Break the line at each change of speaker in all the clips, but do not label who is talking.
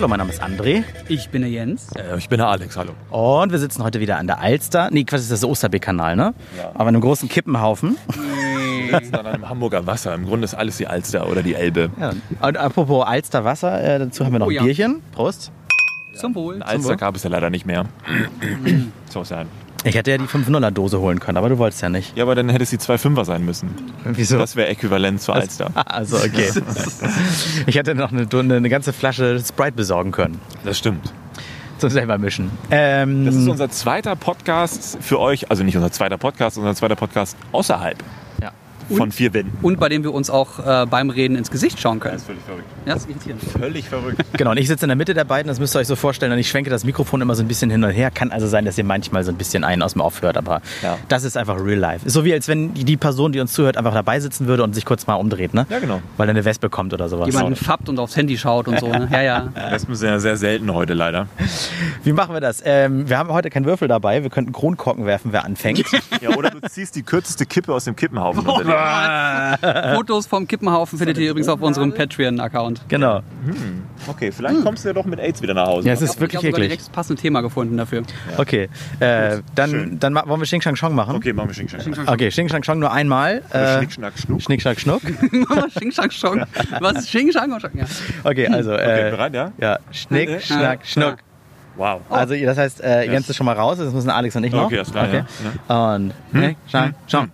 Hallo, mein Name ist André.
Ich bin der Jens.
Äh, ich bin der Alex, hallo.
Und wir sitzen heute wieder an der Alster. Nee, Quatsch, das ist der Osterbeek-Kanal, ne? Ja. Aber in einem großen Kippenhaufen.
Wir sitzen an einem Hamburger Wasser. Im Grunde ist alles die Alster oder die Elbe.
Ja. Und apropos Alster Wasser, äh, dazu haben wir noch oh, ein Bierchen. Prost.
Zum Wohl.
Ein Alster gab es ja leider nicht mehr. so sein.
Ich hätte ja die 500er-Dose holen können, aber du wolltest ja nicht.
Ja, aber dann hätte es die 2,5er sein müssen.
Wieso?
Das wäre äquivalent zur Alster.
Also, okay. ich hätte noch eine, eine ganze Flasche Sprite besorgen können.
Das stimmt
zum selber mischen.
Ähm, das ist unser zweiter Podcast für euch, also nicht unser zweiter Podcast, unser zweiter Podcast außerhalb von vier Wänden.
Und bei dem wir uns auch äh, beim Reden ins Gesicht schauen können.
Das ist völlig verrückt.
Ja, das ist irritierend.
Völlig verrückt.
Genau, und ich sitze in der Mitte der beiden, das müsst ihr euch so vorstellen. Und ich schwenke das Mikrofon immer so ein bisschen hin und her. Kann also sein, dass ihr manchmal so ein bisschen einen aus dem Off hört, aber ja. das ist einfach real life. Ist so wie als wenn die Person, die uns zuhört, einfach dabei sitzen würde und sich kurz mal umdreht, ne?
Ja, genau.
Weil er eine Wespe kommt oder sowas.
Jemanden fappt und aufs Handy schaut und so, ne? Ja, ja.
Wespen sind ja sehr selten heute leider.
Wie machen wir das? Ähm, wir haben heute keinen Würfel dabei. Wir könnten Kronkorken werfen, wer anfängt.
ja, oder du ziehst die kürzeste Kippe aus dem Kippenhaufen.
Fotos vom Kippenhaufen findet ihr übrigens auf unserem Patreon-Account.
Genau.
Hm. Okay, vielleicht hm. kommst du ja doch mit AIDS wieder nach Hause.
Ja, es ist ich wirklich
ich habe direkt das passende Thema gefunden dafür.
Ja. Okay, äh, dann, dann wollen wir Xing Shang Chong machen.
Okay, machen wir Xing Shang Chong.
Okay, Xing Shang Chong nur einmal.
Äh, Schnick, Schnack, Schnuck.
Schnick, Schnack, Schnuck.
Xing Shang Chong. Was ist Xing Shang Chong? Ja.
Okay, also. Äh,
okay, bereit, ja?
Ja, Schnick, Schnack, Schnuck.
Wow.
Also das heißt, äh, Jens ist schon mal raus, das müssen Alex und ich noch.
Okay, ist klar. Okay.
Ja. Und hm? Schnick, Schnack, hm?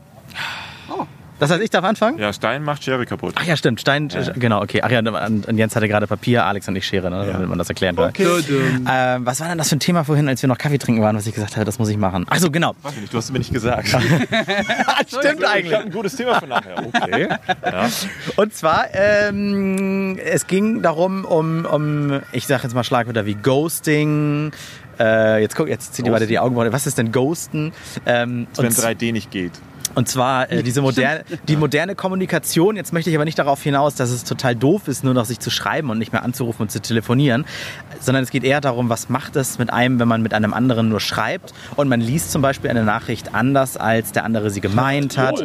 Das heißt, ich darf anfangen?
Ja, Stein macht Schere kaputt.
Ach ja, stimmt. Stein, ja. genau, okay. Ach ja, und Jens hatte gerade Papier, Alex und ich Schere, ne, ja. damit man das erklären kann.
Okay.
Ähm, was war denn das für ein Thema vorhin, als wir noch Kaffee trinken waren, was ich gesagt habe, das muss ich machen? Ach so, genau.
Weiß ich nicht, du hast es mir nicht gesagt.
stimmt eigentlich. Ich
habe ein gutes Thema für nachher. Okay. Ja.
Und zwar, ähm, es ging darum, um, um ich sage jetzt mal Schlagwörter wie Ghosting, äh, jetzt guck, jetzt zieht ihr beide die Augen. Was ist denn Ghosten?
Ähm, wenn 3D nicht geht.
Und zwar äh, diese moderne, die moderne Kommunikation. Jetzt möchte ich aber nicht darauf hinaus, dass es total doof ist, nur noch sich zu schreiben und nicht mehr anzurufen und zu telefonieren, sondern es geht eher darum, was macht es mit einem, wenn man mit einem anderen nur schreibt und man liest zum Beispiel eine Nachricht anders, als der andere sie gemeint hat.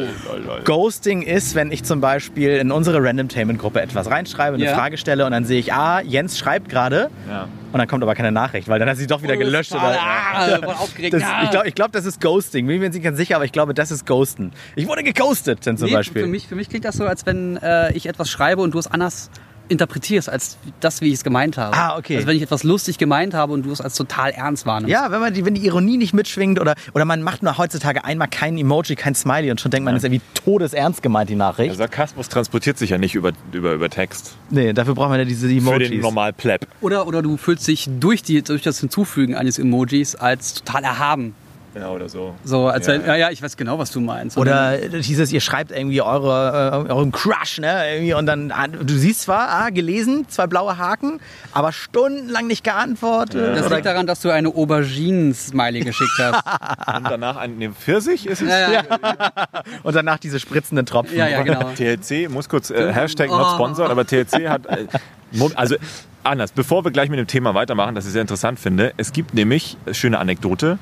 Ghosting ist, wenn ich zum Beispiel in unsere Randomtainment-Gruppe etwas reinschreibe, eine ja. Frage stelle und dann sehe ich, ah, Jens schreibt gerade. Ja. Und dann kommt aber keine Nachricht, weil dann hat sie doch wieder oh, gelöscht. Oder,
ah, aufgeregt.
Das, ich glaube, glaub, das ist Ghosting. Bin mir nicht ganz sicher, aber ich glaube, das ist Ghosten. Ich wurde geghostet, denn zum nee, Beispiel.
Für mich, für mich klingt das so, als wenn äh, ich etwas schreibe und du es anders interpretierst als das, wie ich es gemeint habe.
Ah, okay.
Also wenn ich etwas lustig gemeint habe und du es als total ernst wahrnimmst.
Ja, wenn man die, wenn die Ironie nicht mitschwingt oder, oder man macht nur heutzutage einmal kein Emoji, kein Smiley und schon denkt man, ja. das ist irgendwie todesernst gemeint, die Nachricht.
Der Sarkasmus transportiert sich ja nicht über, über, über Text.
Nee, dafür braucht man ja diese Emojis.
Für den normal Pleb.
Oder, oder du fühlst dich durch, die, durch das Hinzufügen eines Emojis als total erhaben.
Ja, oder so.
So, als ja, wenn, ja, ja, ich weiß genau, was du meinst.
Oder dieses, ihr schreibt irgendwie eure, äh, euren Crush, ne? Irgendwie und dann, du siehst zwar, ah, gelesen, zwei blaue Haken, aber stundenlang nicht geantwortet. Ja.
Das liegt daran, dass du eine Auberginen-Smiley geschickt hast.
und danach ein ne, Pfirsich ist es?
Ja, ja. und danach diese spritzenden Tropfen.
Ja, ja, genau.
TLC, muss kurz, äh, Hashtag oh. not sponsored, aber TLC hat, äh, also anders, bevor wir gleich mit dem Thema weitermachen, das ich sehr interessant finde, es gibt nämlich, schöne Anekdote,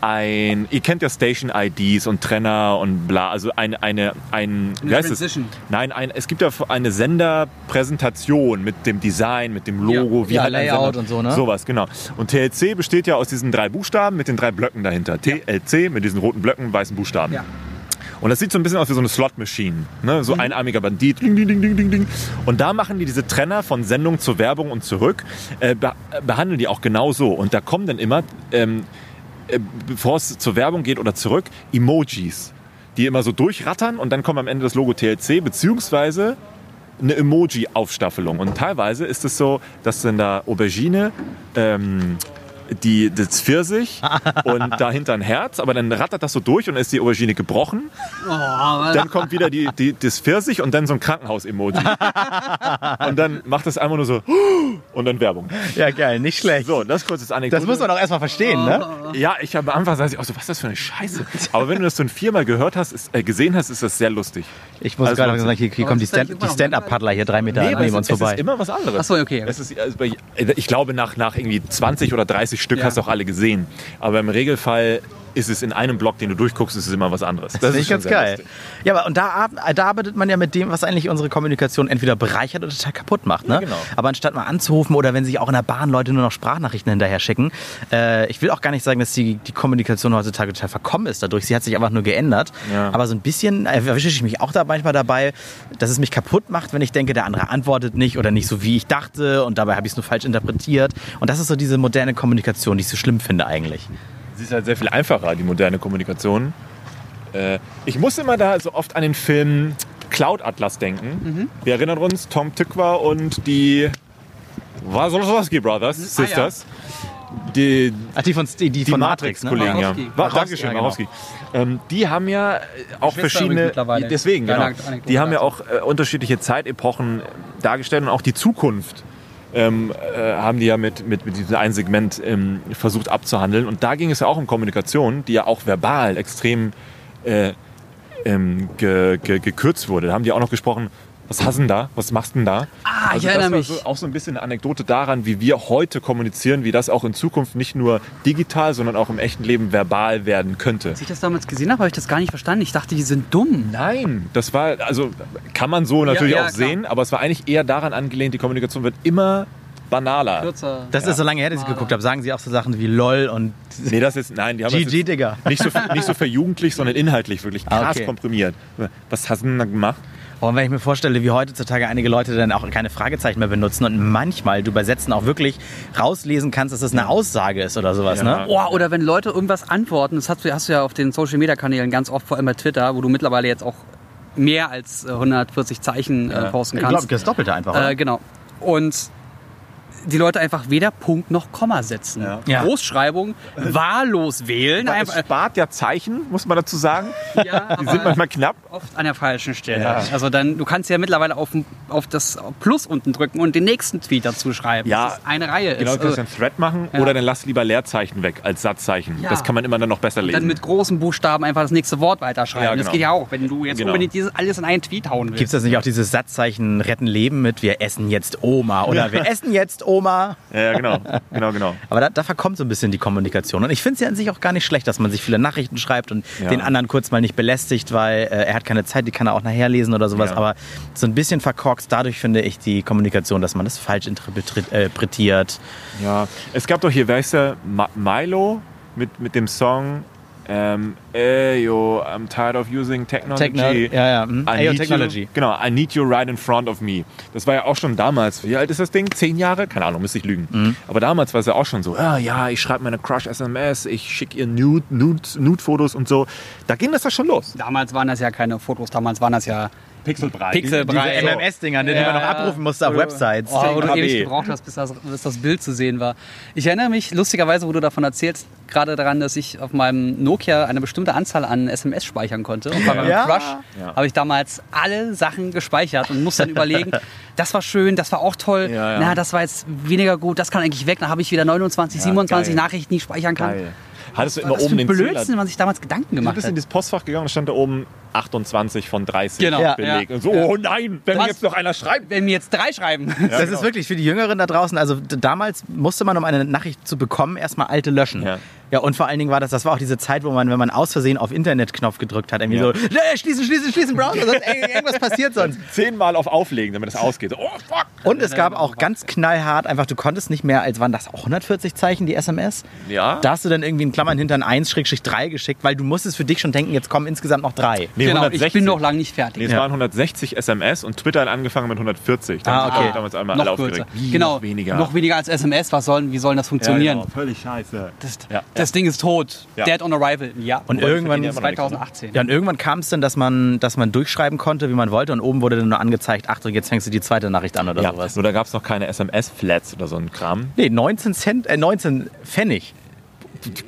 ein, ihr kennt ja Station IDs und Trenner und bla, also eine, eine, ein,
wie heißt es?
Nein, ein, es gibt ja eine Senderpräsentation mit dem Design, mit dem Logo,
ja, wie ja, halt Layout und so, ne?
Sowas, genau. Und TLC besteht ja aus diesen drei Buchstaben mit den drei Blöcken dahinter. TLC mit diesen roten Blöcken, weißen Buchstaben. Ja. Und das sieht so ein bisschen aus wie so eine Slot-Machine. Ne? So mhm. einarmiger Bandit. Ding, ding, ding, ding, ding. Und da machen die diese Trenner von Sendung zur Werbung und zurück, äh, behandeln die auch genau so. Und da kommen dann immer ähm, äh, bevor es zur Werbung geht oder zurück, Emojis, die immer so durchrattern und dann kommt am Ende das Logo TLC, beziehungsweise eine Emoji-Aufstaffelung. Und teilweise ist es so, dass dann da Aubergine, ähm, die, das Pfirsich und dahinter ein Herz, aber dann rattert das so durch und dann ist die Aubergine gebrochen. Oh, dann kommt wieder die, die, das Pfirsich und dann so ein Krankenhaus-Emoji. und dann macht das einfach nur so und dann Werbung.
Ja, geil, nicht schlecht.
So, das kurz ist Anekdote.
Das muss man auch erstmal verstehen, ne?
Ja, ich habe am Anfang gesagt, ich auch so, was ist das für eine Scheiße? Aber wenn du das so viermal gehört hast, ist, äh, gesehen hast, ist das sehr lustig.
Ich muss also, gerade sagen, hier, hier kommen die Stand-Up-Paddler hier drei Meter nee, neben uns vorbei.
Es ist immer was anderes.
Achso, okay.
Es ist, also, ich glaube, nach, nach irgendwie 20 oder 30 Stück ja. hast du auch alle gesehen. Aber im Regelfall ist es in einem Blog, den du durchguckst, ist es immer was anderes.
Das, ich
schon
ganz geil.
lustig.
Ja, aber und da, da arbeitet man ja mit dem, was eigentlich unsere Kommunikation entweder bereichert oder total kaputt macht. Ne?
Ja, genau.
Aber anstatt mal anzurufen oder wenn sich auch in der Bahn Leute nur noch Sprachnachrichten hinterher schicken, äh, ich will auch gar nicht sagen, dass die, die Kommunikation heutzutage total verkommen ist dadurch. Sie hat sich einfach nur geändert.
Ja.
Aber so ein bisschen erwische ich mich auch da manchmal dabei, dass es mich kaputt macht, wenn ich denke, der andere antwortet nicht oder nicht so, wie ich dachte und dabei habe ich es nur falsch interpretiert. Und das ist so diese moderne Kommunikation, die ich so schlimm finde eigentlich.
Sie ist halt sehr viel einfacher, die moderne Kommunikation. Äh, ich muss immer da so oft an den Film Cloud Atlas denken. Wir erinnern uns, Tom Tykwer und die Wazowski Brothers,
Ah, ja.
Sisters. Die,
Ach, die von, die, die von Matrix, ne?
Matrix-Kollegen, ja.
Wachowski.
Wa-
Wachowski,
Dankeschön,
ja, genau.
Ähm, die haben ja auch verschiedene. Deswegen, genau. Die haben ja auch äh, unterschiedliche Zeitepochen dargestellt und auch die Zukunft ähm, äh, haben die ja mit, mit, mit diesem einen Segment ähm, versucht abzuhandeln. Und da ging es ja auch um Kommunikation, die ja auch verbal extrem äh, ähm, ge, ge, gekürzt wurde. Da haben die auch noch gesprochen, was hast du denn da? Was machst du denn da?
Ah, ich
das
erinnere
war
mich.
So, auch so ein bisschen eine Anekdote daran, wie wir heute kommunizieren, wie das auch in Zukunft nicht nur digital, sondern auch im echten Leben verbal werden könnte.
Als ich das damals gesehen habe, habe ich das gar nicht verstanden. Ich dachte, die sind dumm.
Nein, das war, also kann man so natürlich
ja,
auch
klar.
sehen, aber es war eigentlich eher daran angelehnt, die Kommunikation wird immer banaler.
Kürzer.
Das ist so lange her, dass ich geguckt habe. Sagen sie auch so Sachen wie LOL und
Nee, das ist, nein, die haben das
GG, Digga.
nicht so, nicht so verjugendlich, sondern inhaltlich wirklich
Ah,
krass
okay.
komprimiert. Was hast du denn da gemacht?
Und wenn ich mir vorstelle, wie heutzutage einige Leute dann auch keine Fragezeichen mehr benutzen und manchmal du bei Sätzen auch wirklich rauslesen kannst, dass es eine Aussage ist oder sowas,
Ja.
ne?
Oh, oder wenn Leute irgendwas antworten, das hast du, hast du ja auf den Social Media Kanälen ganz oft, vor allem bei Twitter, wo du mittlerweile jetzt auch mehr als äh, 140 Zeichen äh, posten
Ich
kannst.
glaube, das Doppelte einfach.
Äh, genau. Und die Leute einfach weder Punkt noch Komma setzen.
Ja.
Ja.
Großschreibung, wahllos wählen.
Aber es spart ja Zeichen, muss man dazu sagen.
ja,
Die sind manchmal knapp.
oft an der falschen Stelle.
Ja.
Also dann, du kannst ja mittlerweile auf, auf das Plus unten drücken und den nächsten Tweet dazu schreiben.
Ja.
dass es eine Reihe
Genau,
ist.
du kannst
Also,
einen Thread machen
Ja.
oder dann lass lieber Leerzeichen weg als Satzzeichen.
Ja.
Das kann man immer dann noch besser
und
lesen.
dann mit großen Buchstaben einfach das nächste Wort weiterschreiben.
Ja,
Das
genau.
geht ja auch, wenn du jetzt
Genau.
unbedingt dieses alles in einen Tweet hauen willst.
Gibt es das nicht auch dieses Satzzeichen Retten Leben mit Wir essen jetzt Oma oder Wir essen jetzt Oma?
Ja, ja, genau, genau, genau.
Aber da, da verkommt so ein bisschen die Kommunikation. Und ich finde es ja an sich auch gar nicht schlecht, dass man sich viele Nachrichten schreibt und
Ja.
den anderen kurz mal nicht belästigt, weil äh, er hat keine Zeit, die kann er auch nachher lesen oder sowas.
Ja.
Aber so ein bisschen verkorkst dadurch finde ich die Kommunikation, dass man das falsch interpret- äh, interpretiert.
Ja, es gab doch hier, wer ist der? Milo mit, mit dem Song ähm, Ayo, I'm tired of using technology.
Techno- ja, ja, hm.
I
Ayo
need
Technology.
You, genau, I need you right in front of me. Das war ja auch schon damals. Wie alt ist das Ding? Zehn Jahre? Keine Ahnung, müsste ich lügen.
Mhm.
Aber damals war es ja auch schon so, ja, ja, ich schreibe meine Crush SMS, ich schicke ihr Nude, Nude, Nude-Fotos und so. Da ging das ja schon los.
Damals waren das ja keine Fotos, damals waren das ja
Pixelbreit.
Pixelbreit.
Diese. MMS-Dinger, die man noch abrufen musste auf Websites.
Oh, wo du
10
ewig gebraucht hast, bis das, bis das Bild zu sehen war. Ich erinnere mich lustigerweise, wo du davon erzählst, gerade daran, dass ich auf meinem Nokia eine bestimmte Anzahl an SMS speichern konnte. Und bei meinem
Ja.
Crush
Ja.
habe ich damals alle Sachen gespeichert und musste dann überlegen, das war schön, das war auch toll,
Ja, ja.
na, das war jetzt weniger gut, das kann eigentlich weg. Dann habe ich wieder 29, 27
geil.
Nachrichten, die ich speichern kann.
Geil. Hattest du immer
Was für
oben den Zähler?
Blödsinn, man sich damals Gedanken
Du
gemacht
bist
hat.
in das Postfach gegangen und stand da oben 28 von 30
Genau.
Ja.
belegt.
Ja.
Und so, oh nein, wenn
Was?
jetzt noch einer schreibt.
Wenn mir jetzt drei schreiben.
Das
genau.
ist wirklich für die Jüngeren da draußen. Also damals musste man, um eine Nachricht zu bekommen, erstmal alte löschen.
Ja.
Und vor allen Dingen war das, das war auch diese Zeit, wo man, wenn man aus Versehen auf Internet-Knopf gedrückt hat, irgendwie
Ja.
so, "Ja, schließen, schließen, schließen, Browser, sonst ey, irgendwas passiert sonst.
Zehnmal auf Auflegen, damit es ausgeht. Oh, fuck.
Und es gab auch ganz knallhart, einfach, du konntest nicht mehr, als waren das auch 140 Zeichen, die SMS?
Ja.
Da hast du dann irgendwie in Klammern hinter ein 1-3 geschickt, weil du musstest für dich schon denken, jetzt kommen insgesamt noch drei.
Nee,
genau,
160.
ich bin noch lange nicht fertig.
Nee, es
Ja.
waren 160 SMS und Twitter hat angefangen mit 140. Da
Ah,
haben
okay.
damals einmal
noch
alle aufgeregt.
Genau,
noch weniger.
Noch weniger als SMS. Was sollen, wie soll das funktionieren?
Ja, genau. Völlig scheiße.
Das,
Ja.
Das Ding ist tot.
Ja.
Dead on arrival. Ja.
Und
Wobei,
irgendwann,
die verdienen ja immer noch nichts,
2018.
ja, und irgendwann kam es dann, dass man, dass man durchschreiben konnte, wie man wollte, und oben wurde dann nur angezeigt, Achtung, jetzt fängst du die zweite Nachricht an oder
Ja,
sowas.
nur da gab es noch keine SMS-Flats oder so ein Kram.
Nee, 19 Cent, äh, 19 Pfennig.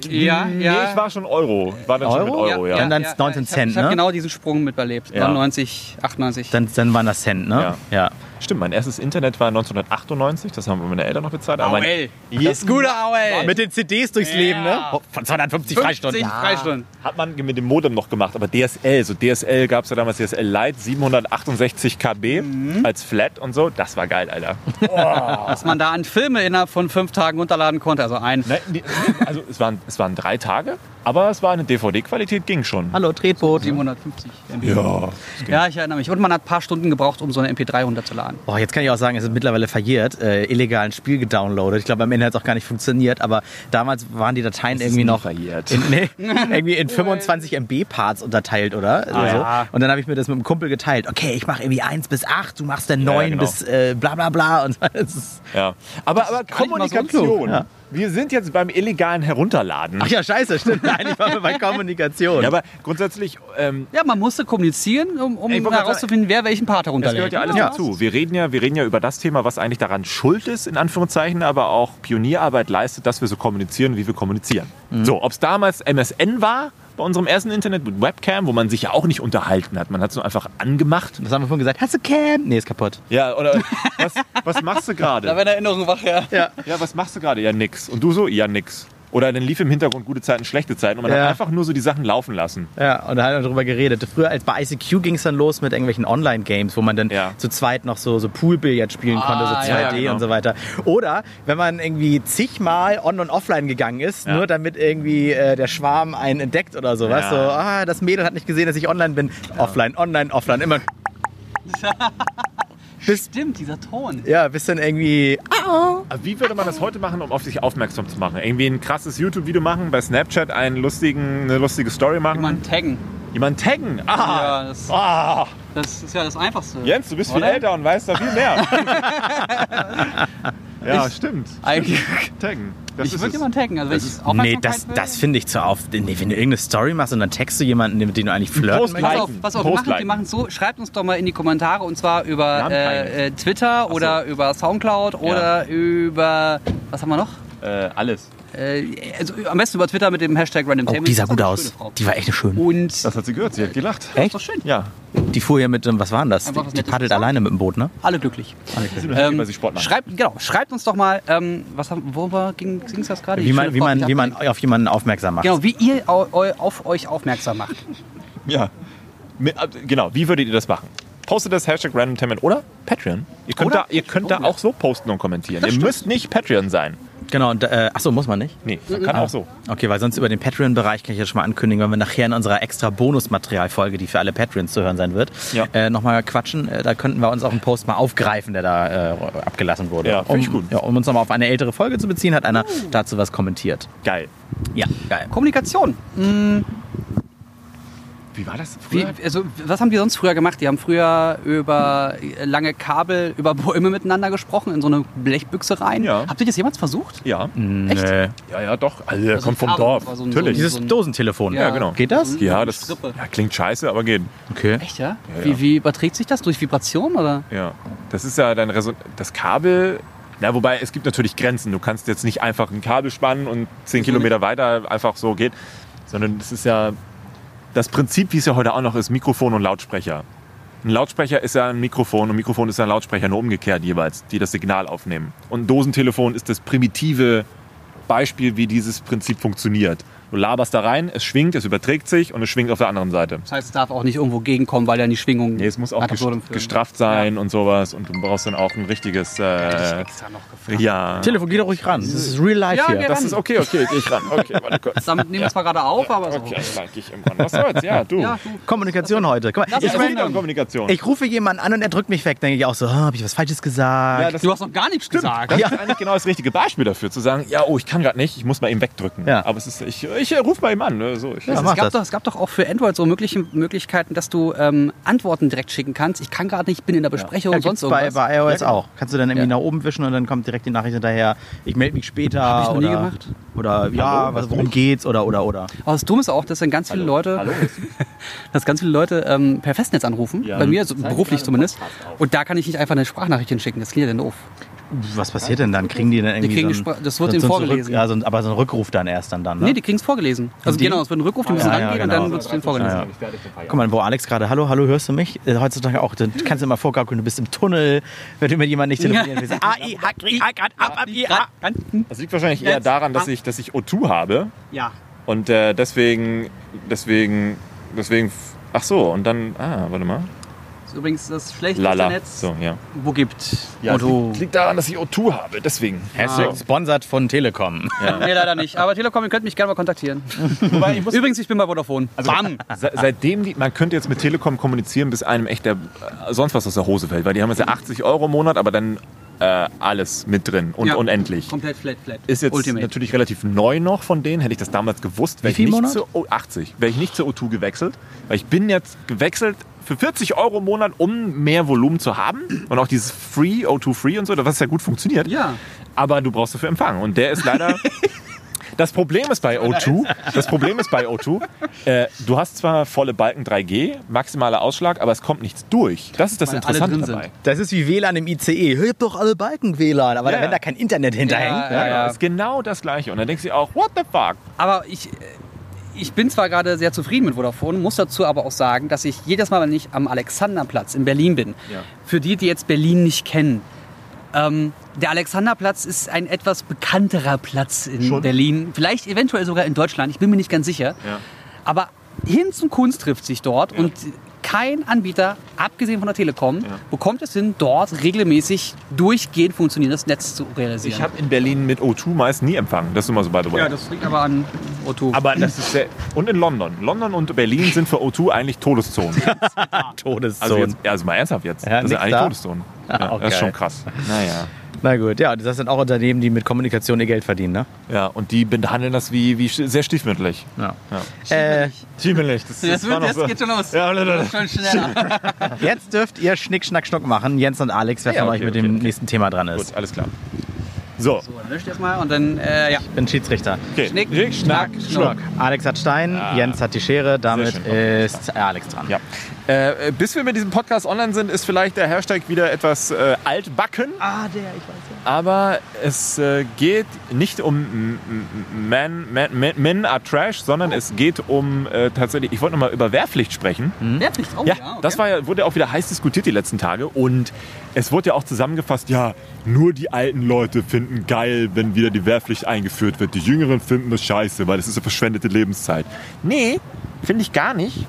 Ja,
Nee,
ja.
ich war schon Euro. Ich war dann schon mit
Euro?
Euro, ja.
Dann- dann 19
ich hab,
Cent,
Ich habe
ne?
genau diesen Sprung miterlebt.
Ja.
99, 98.
Dann, dann waren das Cent, ne?
Ja. Stimmt, mein erstes Internet war 1998, das haben meine Eltern noch bezahlt.
AOL. Das gute AOL.
Mit den CDs durchs
Ja.
Leben, ne? Oh, Von 250 Freistunden.
50 Freistunden.
Hat man mit dem Modem noch gemacht, aber DSL, so DSL gab es ja damals DSL Lite, 768 KB
Mhm.
als Flat und so, das war geil, Alter.
Was man da an Filme innerhalb von fünf Tagen runterladen konnte. Also ein.
Nein, die, also es es waren, es waren drei Tage, aber es war eine DVD-Qualität, ging schon.
Hallo, Tretboot.
750 MB.
Ja.
Ja, ich erinnere mich. Und man hat ein paar Stunden gebraucht, um so eine MP3 runterzuladen.
Boah, jetzt kann ich auch sagen, es ist mittlerweile verjährt, äh, illegal ein Spiel gedownloadet. Ich glaube, am Ende hat es auch gar nicht funktioniert, aber damals waren die Dateien
ist
irgendwie noch
verjährt.
In, nee, irgendwie in 25 MB Parts unterteilt, oder?
Ah,
so.
ja.
Und dann habe ich mir das mit einem Kumpel geteilt. Okay, ich mache irgendwie 1 bis 8, du machst dann 9
genau.
bis äh, bla bla bla. Und das ist,
Ja. Aber, aber
so
Kommunikation.
klug, ja.
Wir sind jetzt beim illegalen Herunterladen.
ach ja, scheiße, stimmt. Eigentlich waren wir bei Kommunikation.
Ja, aber grundsätzlich, ähm,
Ja, man musste kommunizieren, um, um
Ich
herauszufinden, wer welchen Part
das
herunterlädt.
gehört ja alles
Ja.
dazu. Wir reden ja, wir reden ja über das Thema, was eigentlich daran schuld ist, in Anführungszeichen, aber auch Pionierarbeit leistet, dass wir so kommunizieren, wie wir kommunizieren. So, ob es damals MSN war, bei unserem ersten Internet mit Webcam, wo man sich ja auch nicht unterhalten hat. Man hat es nur einfach angemacht.
Was haben wir vorhin gesagt? Hast du Cam? Nee, ist kaputt.
Ja, oder was, was machst du
Da
gerade?
werden Erinnerungen wach, ja.
Ja.
Ja, was machst du gerade? Ja, nix. Und du so? Ja, nix. Oder dann lief im Hintergrund gute Zeiten, schlechte Zeiten und man
Ja.
hat einfach nur so die Sachen laufen lassen.
Ja, und da haben wir drüber geredet. Früher als bei ICQ ging es dann los mit irgendwelchen Online-Games, wo man dann
Ja.
zu zweit noch so, so Poolbillard spielen
Ah,
konnte, so
ja,
2D
ja, genau.
und so weiter. Oder wenn man irgendwie zigmal on- und offline gegangen ist,
Ja.
nur damit irgendwie äh, der Schwarm einen entdeckt oder so. Du,
Ja.
ah, das Mädel hat nicht gesehen, dass ich online bin. Offline, online, offline, immer.
Stimmt, dieser Ton.
Ja, bis dann irgendwie.
Aber wie würde man das heute machen, um auf sich aufmerksam zu machen? Irgendwie ein krasses YouTube-Video machen, bei Snapchat einen lustigen, eine lustige Story machen?
Jemand taggen.
Jemand taggen? Ah!
Ja, das,
Ah!
Das ist ja das Einfachste.
Jens, du bist viel
Oder?
älter und weißt da viel mehr. ja,
Ich-
stimmt.
Eigentlich,
Taggen. Das
ich würde
es.
jemanden taggen. Also wenn ich
Nee, das,
will,
das finde ich zu auf. Nee, wenn du irgendeine Story machst und dann text du jemanden, mit dem du eigentlich flirten
Post
möchtest.
Pass auf, pass auf machen, wir machen so, schreibt uns doch mal in die Kommentare und zwar über äh, äh, Twitter oder über Soundcloud oder über, was haben wir noch?
Äh, alles.
Äh, also am besten über Twitter mit dem Hashtag
Oh,
Randomtainment.
die sah
Das
gut aus. Die war echt eine schöne.
Und
Das hat sie gehört, sie hat gelacht.
das ist doch schön.
Ja.
Die fuhr hier mit, dem- was war denn das?
Einfach
Die,
was
die
Nettes
paddelt
gesagt.
alleine mit dem Boot, ne?
Alle glücklich.
Ähm, weil sie Sport machen.
schreibt, genau, schreibt uns doch mal, ähm, was haben, worüber ging es das gerade?
Wie
Die
man,
schöne
wie
Frau,
man, wie man auf jemanden aufmerksam macht.
Genau, wie ihr au, eu, auf euch aufmerksam macht.
Ja. Äh, genau, wie würdet ihr das machen? Postet das Hashtag RandomTainment oder Patreon. Ihr könnt,
Oder?
da, ihr könnt da
ja.
auch so posten und kommentieren. ihr
stimmt.
müsst nicht Patreon sein.
Genau, und, äh, achso, muss man nicht?
Nee, man kann auch so.
Okay, weil sonst über den Patreon-Bereich kann ich ja schon mal ankündigen, wenn wir nachher in unserer extra Bonusmaterialfolge, die für alle Patreons zu hören sein wird,
Ja.
äh, nochmal quatschen. Äh, da könnten wir uns auch einen Post mal aufgreifen, der da äh, abgelassen wurde.
Ja,
um,
gut.
Ja, um uns nochmal auf eine ältere Folge zu beziehen, hat einer dazu was kommentiert.
Geil.
Ja, geil.
Kommunikation.
Wie war das
Wie,
früher?
also, was haben die sonst früher gemacht? Die haben früher über äh, lange Kabel, über Bäume miteinander gesprochen, in so eine Blechbüchse rein.
Ja.
Habt ihr das jemals versucht?
Ja.
Echt?
Nö.
Ja, ja, doch. Also, der
Also
kommt vom Dorf.
so ein-
Natürlich.
so ein-
Dieses Dosentelefon.
Ja.
ja, genau.
Geht das?
Ja, das ja, klingt scheiße, aber geht.
Okay.
Echt, ja?
Ja,
Wie, wie überträgt sich das? Durch Vibration oder?
Ja. Das ist ja dein Reson das Kabel. Na, wobei es gibt natürlich Grenzen. Du kannst jetzt nicht einfach ein Kabel spannen und zehn Kilometer weiter einfach so geht, sondern es ist ja das Prinzip, wie es ja heute auch noch ist, Mikrofon und Lautsprecher. Ein Lautsprecher ist ja ein Mikrofon und Mikrofon ist ja ein Lautsprecher, nur umgekehrt jeweils, die das Signal aufnehmen. Und ein Dosentelefon ist das primitive Beispiel, wie dieses Prinzip funktioniert. Du laberst da rein, es schwingt, es überträgt sich und es schwingt auf der anderen Seite.
Das heißt, es darf auch nicht irgendwo gegenkommen, weil dann die Schwingung.
Nee, es muss auch gestrafft sein und sowas und du brauchst dann auch ein richtiges.
Das ist
Äh,
extra noch gefragt.
ja.
Telefon, geh doch ruhig ran. Das ist real life
Ja,
hier.
gerne.
Das ist okay, okay, geh ich ran. Okay, warte kurz.
Damit nehmen wir es zwar gerade auf, aber so.
Okay, dann geh ich irgendwann. Was soll's? Ja, du.
Ja, du.
Kommunikation heute. Guck mal,
Das
ich,
Kommunikation.
ich rufe jemanden an und er drückt mich weg. Denke ich auch so, oh, habe ich was Falsches gesagt?
ja, das,
Du hast noch gar nichts gesagt.
das ist eigentlich genau das richtige Beispiel dafür, zu sagen, ja, oh, ich kann gerade nicht, ich muss mal eben wegdrücken.
Ja.
Aber es ist, ich, ich rufe mal ihm an. Ne? So, ich,
Ja,
es, gab doch, es gab doch auch für Android so mögliche Möglichkeiten, dass du ähm, Antworten direkt schicken kannst. Ich kann gerade nicht, ich bin in der Besprechung
Ja,
und sonst
gibt's bei,
irgendwas.
bei iOS
Ja, genau.
auch. Kannst du dann irgendwie
Ja.
nach oben wischen und dann kommt direkt die Nachricht hinterher, ich melde mich später.
Hab ich noch nie
oder,
gemacht.
Oder ja,
Hallo,
was, worum
nicht?
geht's oder oder oder.
Aber das Dumme ist auch, dass dann ganz viele Leute,
Hallo.
dass ganz viele Leute ähm, per Festnetz anrufen.
Ja.
Bei mir, so beruflich zumindest. Und da kann ich nicht einfach eine Sprachnachricht hinschicken. Das klingt ja dann doof.
Was passiert denn dann? Kriegen die dann irgendwie
kriegen die
so
Spra-
einen,
das wird
so,
ihnen
so
vorgelesen.
Zurück, ja, so ein, aber so ein Rückruf dann erst dann dann, ne?
Nee, die kriegen es vorgelesen. Also
Die?
genau, es wird ein Rückruf, die müssen
Ah, ja,
rangehen
genau.
und dann wird es denen vorgelesen.
Ja, Guck mal, wo Alex gerade, hallo, hallo, hörst du mich? Äh, Heutzutage auch, dann kannst du immer vorgaukeln, du bist im Tunnel, wenn du mit jemandem nicht telefonieren willst. Ah.
Das liegt wahrscheinlich eher daran, dass ich, dass ich O2 habe
Ja.
und äh, deswegen, deswegen, deswegen, ach so, und dann, ah, warte mal.
Ist übrigens das schlechteste
Lala.
Netz,
So, ja.
wo gibt.
Ja, es
Otto.
liegt, liegt daran, dass ich O2 habe, deswegen.
Hashtag sponsert von Telekom.
Nee, leider nicht. Aber Telekom, ihr könnt mich gerne mal kontaktieren.
Wobei, ich muss
Übrigens, ich bin bei Vodafone. Bam!
Se- Seitdem die, man könnte jetzt mit Telekom kommunizieren, bis einem echt der, sonst was aus der Hose fällt, weil die haben jetzt ja 80 Euro im Monat, aber dann äh, alles mit drin und
Ja.
unendlich.
Komplett flat, flat.
Ist jetzt
Ultimate.
natürlich relativ neu noch von denen. Hätte ich das damals gewusst, wäre ich
viel
nicht
Monat?
zu oh, 80. Wäre ich nicht zur O2 gewechselt, weil ich bin jetzt gewechselt für 40 Euro im Monat, um mehr Volumen zu haben und auch dieses Free O2 Free und so, was ja gut funktioniert.
Ja.
Aber du brauchst dafür Empfang und der ist leider Das Problem ist bei O2, das Problem ist bei O2, äh, du hast zwar volle Balken 3G, maximaler Ausschlag, aber es kommt nichts durch. Das ist das
Weil alle
Interessante
drin sind.
dabei.
Das ist wie WLAN im ICE. Hört doch alle Balken WLAN. Aber
Ja.
wenn da kein Internet hinterhängt.
Ja, ja, ja.
Das ist genau das Gleiche. Und dann denkst du dir auch, what the fuck?
Aber ich, äh, ich bin zwar gerade sehr zufrieden mit Vodafone, muss dazu aber auch sagen, dass ich jedes Mal, wenn ich am Alexanderplatz in Berlin bin,
Ja.
für die, die jetzt Berlin nicht kennen, ähm, der Alexanderplatz ist ein etwas bekannterer Platz in
Schon?
Berlin. Vielleicht eventuell sogar in Deutschland, ich bin mir nicht ganz sicher.
Ja.
Aber Hinz und Kunst trifft sich dort und kein Anbieter, abgesehen von der Telekom, bekommt es hin, dort regelmäßig durchgehend funktionierendes Netz zu realisieren.
Ich habe in Berlin mit O2 meist nie empfangen. Das ist immer so by the way.
ja, das liegt aber an O2.
aber das ist sehr, und in London. London und Berlin sind für O2 eigentlich Todeszonen.
Todeszone.
Also, jetzt, ja, also mal ernsthaft jetzt.
Ja,
das sind eigentlich
da?
Todeszonen. Ja,
auch
das ist schon krass. Naja.
Na gut, ja, das sind auch Unternehmen, die mit Kommunikation ihr Geld verdienen, ne?
Ja, und die behandeln das wie, wie sehr stiefmütterlich.
Ja.
Ja.
Äh,
Stiefmütterlich. Das,
Das wird, jetzt geht schon los.
Ja.
Schon schneller.
jetzt dürft ihr Schnick, Schnack, Schnuck machen. Jens und Alex, wer
Ja,
von
okay,
euch mit
okay,
dem
okay.
nächsten Thema dran ist.
Gut, alles klar. So,
So, dann löscht erstmal und dann, äh, ja.
Ich bin Schiedsrichter.
okay.
Schnick,
Schnick, Schnack, Schnuck.
Alex hat Stein, Jens hat die Schere, damit
Ah.
ist Alex dran.
Ja. Äh, bis wir mit diesem Podcast online sind, ist vielleicht der Hashtag wieder etwas äh, altbacken.
Ah, der, ich weiß ja.
Aber es äh, geht nicht um Men, Men, Men, Men are Trash, sondern es geht um äh, tatsächlich, ich wollte nochmal über Wehrpflicht sprechen.
Wehrpflicht, oh,
Ja,
okay.
das war ja, wurde ja auch wieder heiß diskutiert die letzten Tage und es wurde ja auch zusammengefasst, ja, nur die alten Leute finden geil, wenn wieder die Wehrpflicht eingeführt wird. Die Jüngeren finden das scheiße, weil das ist eine verschwendete Lebenszeit. Nee, finde ich gar nicht,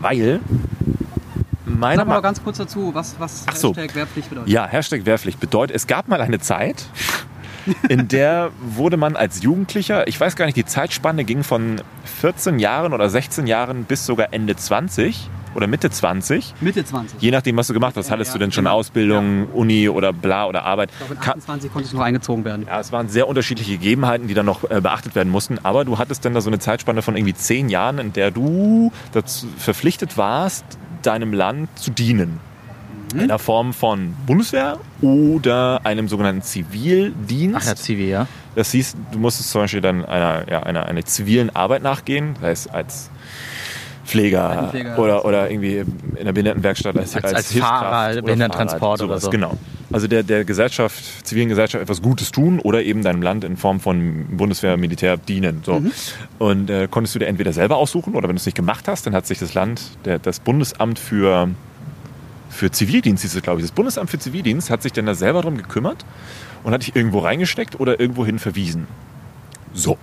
weil meiner
Sag mal ganz kurz dazu, was, was
Ach so.
Hashtag Wehrpflicht bedeutet.
ja, Hashtag Wehrpflicht bedeutet, es gab mal eine Zeit, in der wurde man als Jugendlicher, ich weiß gar nicht, die Zeitspanne ging von 14 Jahren oder 16 Jahren bis sogar Ende 20 oder Mitte 20.
Mitte 20.
Je nachdem, was du gemacht hast.
Ja,
Hattest
ja,
du denn schon. Ausbildung, Uni oder bla oder Arbeit?
Ich glaube, in
Ka-
28 konnte es noch eingezogen werden.
ja, es waren sehr unterschiedliche Gegebenheiten, die dann noch äh, beachtet werden mussten. Aber du hattest dann da so eine Zeitspanne von irgendwie zehn Jahren, in der du dazu verpflichtet warst, deinem Land zu dienen. In der Form von Bundeswehr oder einem sogenannten Zivildienst.
Ach ja, Zivi, ja.
Das hieß, du musstest zum Beispiel dann einer, ja, einer, einer zivilen Arbeit nachgehen, das heißt als Pfleger,
Altenpfleger.
oder, oder irgendwie in der Behindertenwerkstatt als,
Als-
als,
Fahrer,
oder
Behindertentransport oder so.
Genau. Also der, der Gesellschaft, zivilen Gesellschaft etwas Gutes tun oder eben deinem Land in Form von Bundeswehr, Militär dienen. So.
Mhm.
Und äh, konntest du dir entweder selber aussuchen oder wenn du es nicht gemacht hast, dann hat sich das Land, der, das Bundesamt für für Zivildienst hieß es, glaube ich. Das Bundesamt für Zivildienst hat sich dann da selber drum gekümmert und hat dich irgendwo reingesteckt oder irgendwohin verwiesen. So.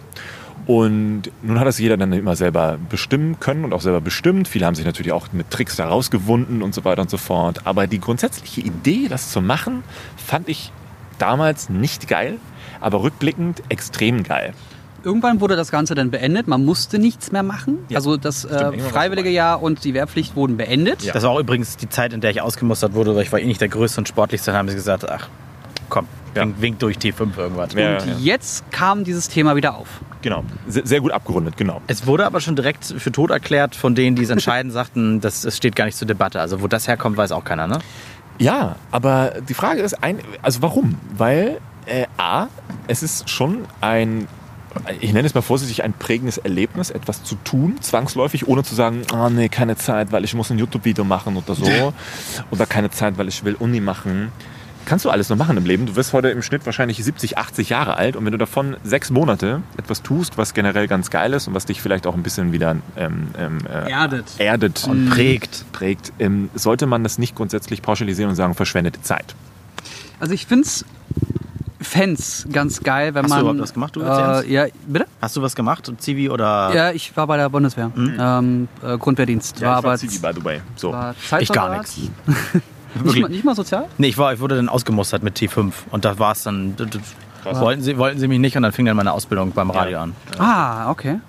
Und nun hat das jeder dann immer selber bestimmen können und auch selber bestimmt. Viele haben sich natürlich auch mit Tricks da rausgewunden und so weiter und so fort. Aber die grundsätzliche Idee, das zu machen, fand ich damals nicht geil, aber rückblickend extrem geil.
Irgendwann wurde das Ganze dann beendet. Man musste nichts mehr machen.
Ja.
Also das äh, freiwillige. Jahr und die Wehrpflicht wurden beendet.
Das war auch übrigens die Zeit, in der ich ausgemustert wurde, weil ich war eh nicht der Größte und Sportlichste. Dann haben sie gesagt, ach, komm,
Ja.
wink, wink durch T5 irgendwas.
Ja,
Und jetzt kam dieses Thema wieder auf.
Genau. Sehr, sehr gut abgerundet, genau.
Es wurde aber schon direkt für tot erklärt von denen, die es entscheiden, sagten, das, es steht gar nicht zur Debatte. Also wo das herkommt, weiß auch keiner, ne?
Ja, aber die Frage ist, ein, also warum? Weil äh, A, es ist schon ein, ich nenne es mal vorsichtig, ein prägendes Erlebnis, etwas zu tun, zwangsläufig, ohne zu sagen, ah nee, keine Zeit, weil ich muss ein YouTube-Video machen oder so. oder keine Zeit, weil ich will Uni machen. Kannst du alles noch machen im Leben. Du wirst heute im Schnitt wahrscheinlich 70, 80 Jahre alt und wenn du davon sechs Monate etwas tust, was generell ganz geil ist und was dich vielleicht auch ein bisschen wieder ähm, ähm, äh,
Erdet.
erdet
Und prägt.
prägt, ähm, sollte man das nicht grundsätzlich pauschalisieren und sagen, verschwendete Zeit.
Also ich finde es Fans ganz geil, wenn
Hast du
man.
überhaupt was gemacht, du
äh, Ja, bitte?
Hast du was gemacht? Zivi oder?
Ja, ich war bei der Bundeswehr. Ähm, äh, Grundwehrdienst.
Ja,
war
ich war
aber
Zivi, by the way. So.
war
Ich gar nichts.
Nicht mal, nicht mal sozial?
Nee, ich, war, ich wurde dann ausgemustert mit T5 und da war es dann.
Krass.
Wollten sie, wollten sie mich nicht und dann fing dann meine Ausbildung beim Radio
Ja.
an.
Ah, okay.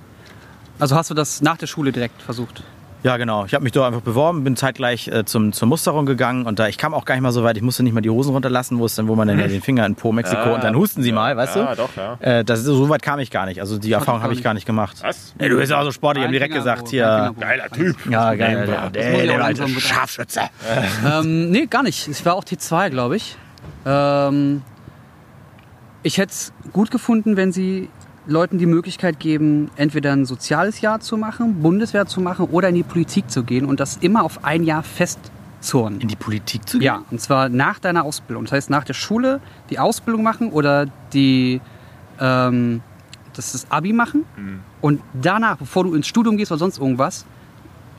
Also hast du das nach der Schule direkt versucht?
Ja, genau. Ich habe mich dort einfach beworben, bin zeitgleich äh, zum, zur Musterung gegangen und da ich kam auch gar nicht mal so weit, ich musste nicht mal die Hosen runterlassen, wo es dann, wo man dann ja den Finger in Po Mexiko
Ja.
und dann husten sie mal, weißt
Ja,
du?
doch, ja.
Äh, das, so weit kam ich gar nicht. Also die Erfahrung habe ich gar nicht gemacht.
Was?
Ey, du bist ja auch so sportlich, ich habe direkt gesagt, hier.
Geiler Typ.
Ja, geil.
Ja,
Der, alte Scharfschütze.
ähm, nee, gar nicht. Ich war auch T2, glaube ich. Ähm, ich hätte es gut gefunden, wenn sie Leuten die Möglichkeit geben, entweder ein soziales Jahr zu machen, Bundeswehr zu machen oder in die Politik zu gehen und das immer auf ein Jahr festzurren.
In die Politik zu gehen?
Ja, und zwar nach deiner Ausbildung. Das heißt, nach der Schule die Ausbildung machen oder die, ähm, das, das Abi machen und danach, bevor du ins Studium gehst oder sonst irgendwas,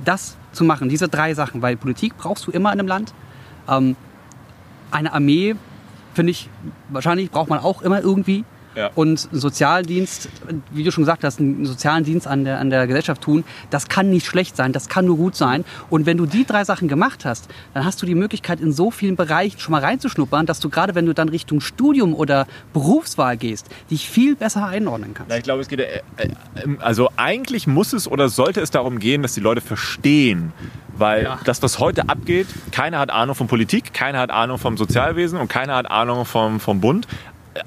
das zu machen, diese drei Sachen, weil Politik brauchst du immer in einem Land. Ähm, eine Armee, finde ich, wahrscheinlich braucht man auch immer irgendwie.
Ja.
Und Sozialdienst, wie du schon gesagt hast, einen sozialen Dienst an der, an der Gesellschaft tun, das kann nicht schlecht sein, das kann nur gut sein. Und wenn du die drei Sachen gemacht hast, dann hast du die Möglichkeit, in so vielen Bereichen schon mal reinzuschnuppern, dass du gerade, wenn du dann Richtung Studium oder Berufswahl gehst, dich viel besser einordnen kannst.
Na, ich glaube, es geht. Äh, äh, also eigentlich muss es oder sollte es darum gehen, dass die Leute verstehen. Weil
Ja.
das, was heute abgeht, keiner hat Ahnung von Politik, keiner hat Ahnung vom Sozialwesen und keiner hat Ahnung vom, vom Bund.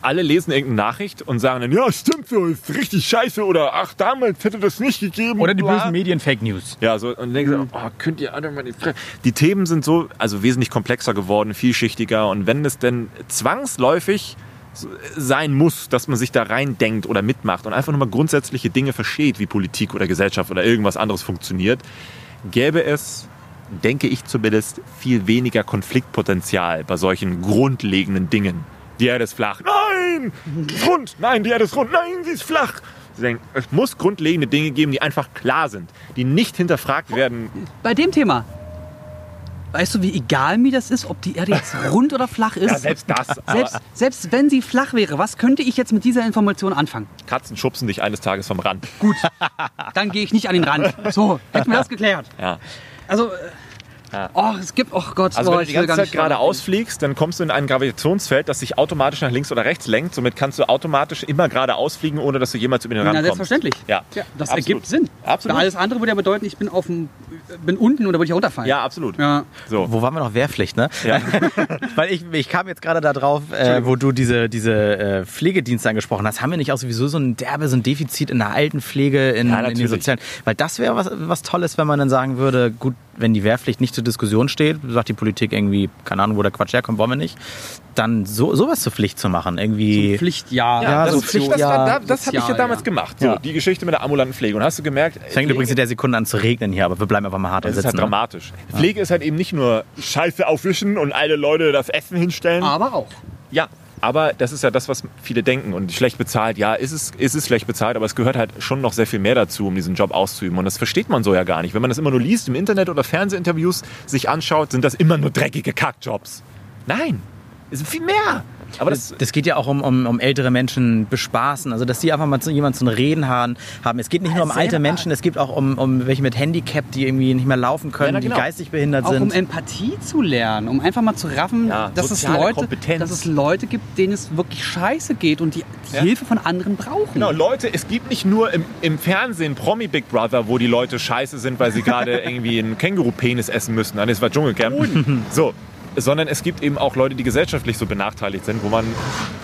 Alle lesen irgendeine Nachricht und sagen dann, ja, stimmt so, ist richtig scheiße oder ach, damals hätte das nicht gegeben.
Oder die
bla.
bösen Medien Fake News.
Ja, so, und dann denkst du, oh, könnt ihr alle mal die Die Themen sind so, also wesentlich komplexer geworden, vielschichtiger. Und wenn es denn zwangsläufig so sein muss, dass man sich da reindenkt oder mitmacht und einfach nur mal grundsätzliche Dinge versteht, wie Politik oder Gesellschaft oder irgendwas anderes funktioniert, gäbe es, denke ich zumindest, viel weniger Konfliktpotenzial bei solchen grundlegenden Dingen. Die Erde ist flach. Nein! Rund! Nein, die Erde ist rund! Nein, sie ist flach! Sie denken, Es muss grundlegende Dinge geben, die einfach klar sind, die nicht hinterfragt werden.
Bei dem Thema, weißt du, wie egal mir das ist, ob die Erde jetzt rund oder flach ist?
Ja, selbst das.
Selbst, selbst wenn sie flach wäre, was könnte ich jetzt mit dieser Information anfangen?
Katzen schubsen dich eines Tages vom Rand.
Gut, dann gehe ich nicht an den Rand. So, hätten wir das geklärt.
Ja.
Also, äh,
Ja.
oh, es gibt, oh Gott,
Also
oh,
wenn du die ganze Zeit geradeaus fliegst, dann kommst du in ein Gravitationsfeld, das sich automatisch nach links oder rechts lenkt. Somit kannst du automatisch immer geradeaus fliegen, ohne dass du jemals über den Rand
Na,
kommst.
selbstverständlich.
Ja,
das
Absolut.
ergibt Sinn.
Absolut.
Alles andere würde ja bedeuten, ich bin, auf dem, bin unten oder würde ich runterfallen.
Ja, absolut.
Ja.
So.
Wo waren wir noch? Wehrpflicht, ne?
Ja.
Weil ich, ich kam jetzt gerade da drauf, äh, wo du diese, diese äh, Pflegedienste angesprochen hast. Haben wir nicht auch sowieso so ein derbe, so ein Defizit in der Altenpflege, in,
Ja,
in den
natürlich.
sozialen? Weil das wäre was, was Tolles, wenn man dann sagen würde, gut, wenn die Wehrpflicht nicht zur Diskussion steht, sagt die Politik irgendwie, keine Ahnung, wo der Quatsch herkommt, wollen wir nicht, dann so, sowas zur Pflicht zu machen. Irgendwie.
Pflichtjahr.
Ja,
das
so
Pflicht, das, war, das habe ich ja damals
ja.
gemacht. So,
Ja.
Die Geschichte mit der ambulanten Pflege. Und hast du gemerkt,
Es fängt übrigens in der Sekunde an zu regnen hier, aber wir bleiben einfach mal hart
das ist halt dramatisch. Pflege ist halt eben nicht nur Scheiße aufwischen und alle Leute das Essen hinstellen.
Aber auch.
Ja, aber das ist ja das, was viele denken. Und schlecht bezahlt, ja, ist es, ist es schlecht bezahlt, aber es gehört halt schon noch sehr viel mehr dazu, um diesen Job auszuüben. Und das versteht man so ja gar nicht. Wenn man das immer nur liest im Internet oder Fernsehinterviews sich anschaut, sind das immer nur dreckige Kackjobs. Nein, es sind viel mehr. Aber das,
Das geht ja auch um, um, um ältere Menschen bespaßen, also dass die einfach mal zu jemand zum Reden haben. haben. Es geht nicht nur um alte Menschen, es geht auch um, um welche mit Handicap, die irgendwie nicht mehr laufen können,
Ja, na genau.
die geistig behindert
Auch um
sind.
Empathie zu lernen, um einfach mal zu raffen,
Ja,
dass, es Leute,
Kompetenz.
dass es Leute gibt, denen es wirklich scheiße geht und die, die
Ja.
Hilfe von anderen brauchen.
Genau, Leute, es gibt nicht nur im, im Fernsehen Promi Big Brother, wo die Leute scheiße sind, weil sie gerade irgendwie einen Känguru-Penis essen müssen. Nein, das war Dschungelcamp. So. Sondern es gibt eben auch Leute, die gesellschaftlich so benachteiligt sind, wo man.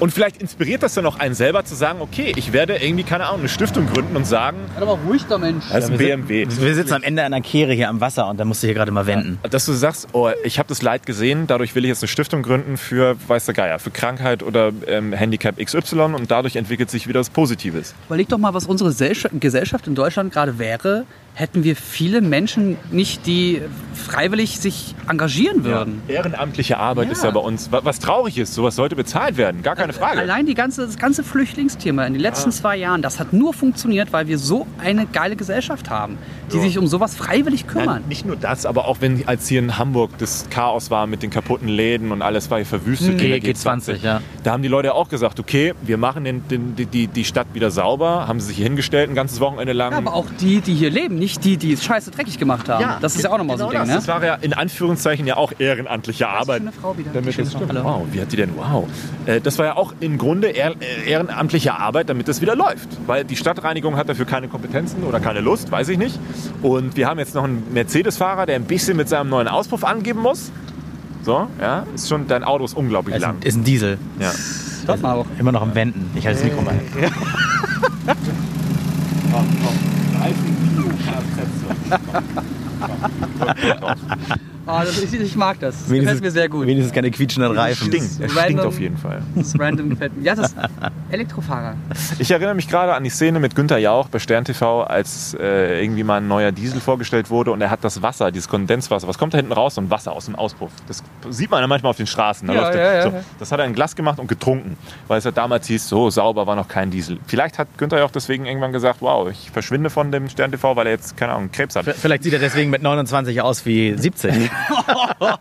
Und vielleicht inspiriert das dann auch einen selber zu sagen, okay, ich werde irgendwie, keine Ahnung, eine Stiftung gründen und sagen,
doch mal ruhig, der Mensch.
das ist ein
wir,
BMW.
Wir sitzen am Ende einer Kehre hier am Wasser und da musst du hier gerade mal wenden.
Dass du sagst, oh, ich habe das Leid gesehen, dadurch will ich jetzt eine Stiftung gründen für, weiß der Geier, für Krankheit oder ähm, Handicap XY und dadurch entwickelt sich wieder was Positives.
Überleg doch mal, was unsere Gesellschaft- Gesellschaft in Deutschland gerade wäre, hätten wir viele Menschen nicht, die freiwillig sich engagieren würden.
Ehrenamtliche Arbeit
Ja.
ist ja bei uns, wa- was traurig ist, sowas sollte bezahlt werden, gar keine Frage.
Allein die ganze, das ganze Flüchtlingsthema in den letzten zwei Jahren, das hat nur funktioniert, weil wir so eine geile Gesellschaft haben, die
Ja.
sich um sowas freiwillig kümmern.
Nein, nicht nur das, aber auch wenn als hier in Hamburg das Chaos war mit den kaputten Läden und alles war hier verwüstet.
G-
in der
G20, ja.
Da haben die Leute auch gesagt, okay, wir machen den, den, die- die, die Stadt wieder sauber, haben sie sich hier hingestellt ein ganzes Wochenende lang.
Ja, aber auch die, die hier leben, nicht die, die es scheiße dreckig gemacht haben. das ist ja auch nochmal so ein
genau
Ding,
das.
ne?
Das war ja in Anführungszeichen ja auch ehrenamtliche Arbeit.
schöne Frau wieder.
Damit das
Frau.
stimmt. Wow, wie hat die denn? Wow. Äh, Das war ja auch im Grunde äh, ehrenamtliche Arbeit, damit das wieder läuft. Weil die Stadtreinigung hat dafür keine Kompetenzen oder keine Lust, weiß ich nicht. Und wir haben jetzt noch einen Mercedes-Fahrer, der ein bisschen mit seinem neuen Auspuff angeben muss. So, ja, ist schon, dein Auto ist unglaublich
Ist
lang.
ein, ist ein Diesel.
Ja.
Mal auch.
Immer noch am Wenden. Ich halte das Mikro mal. Absätze. Komm, komm, komm.
Ah, das, ich, ich mag das. Das gefällt mir sehr gut.
Wenigstens keine quietschenden Reifen.
Stinkt, er
Random.
stinkt auf jeden Fall.
Das random gefällt mir. Ja, das Elektrofahrer.
Ich erinnere mich gerade an die Szene mit Günther Jauch bei Stern TV, als äh, irgendwie mal ein neuer Diesel vorgestellt wurde und er hat das Wasser, dieses Kondenswasser, was kommt da hinten raus? So ein Wasser aus dem Auspuff. Das sieht man ja manchmal auf den Straßen. Da
Ja,
läuft
ja, ja,
so, das hat er in ein Glas gemacht und getrunken, weil es ja damals hieß, so sauber war noch kein Diesel. Vielleicht hat Günther Jauch deswegen irgendwann gesagt, wow, ich verschwinde von dem Stern TV, weil er jetzt, keine Ahnung, Krebs hat.
Vielleicht sieht er deswegen mit 29 aus wie 70.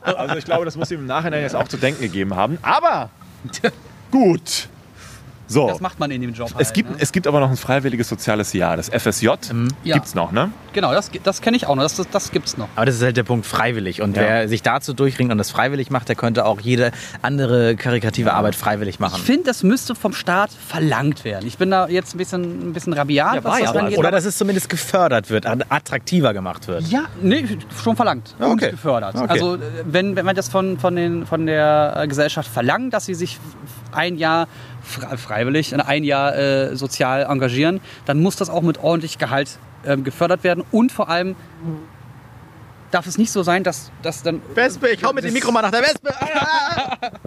Also ich glaube, das muss ihm im Nachhinein jetzt auch zu denken gegeben haben. Aber gut. So.
Das macht man in dem Job.
Es
halt,
gibt,
ne?
es gibt aber noch ein freiwilliges soziales Jahr, das FSJ.
Ja.
Gibt's noch, ne?
Genau, das, das kenne ich auch noch. Das, das, das gibt's noch.
Aber das ist halt der Punkt freiwillig. Und
Ja.
wer sich dazu durchringt und das freiwillig macht, der könnte auch jede andere karikative Arbeit freiwillig machen.
Ich finde, das müsste vom Staat verlangt werden. Ich bin da jetzt ein bisschen, ein bisschen rabiat, was das angeht.
Oder dass es zumindest gefördert wird, attraktiver gemacht wird.
Ja, nee, schon verlangt
Ja, okay.
und gefördert.
Okay.
Also wenn, wenn man das von, von, den, von der Gesellschaft verlangt, dass sie sich ein Jahr freiwillig, in ein Jahr äh, sozial engagieren, dann muss das auch mit ordentlich Gehalt ähm, gefördert werden und vor allem darf es nicht so sein, dass, dass dann
Wespe, ich hau mit dem Mikro mal nach der Wespe.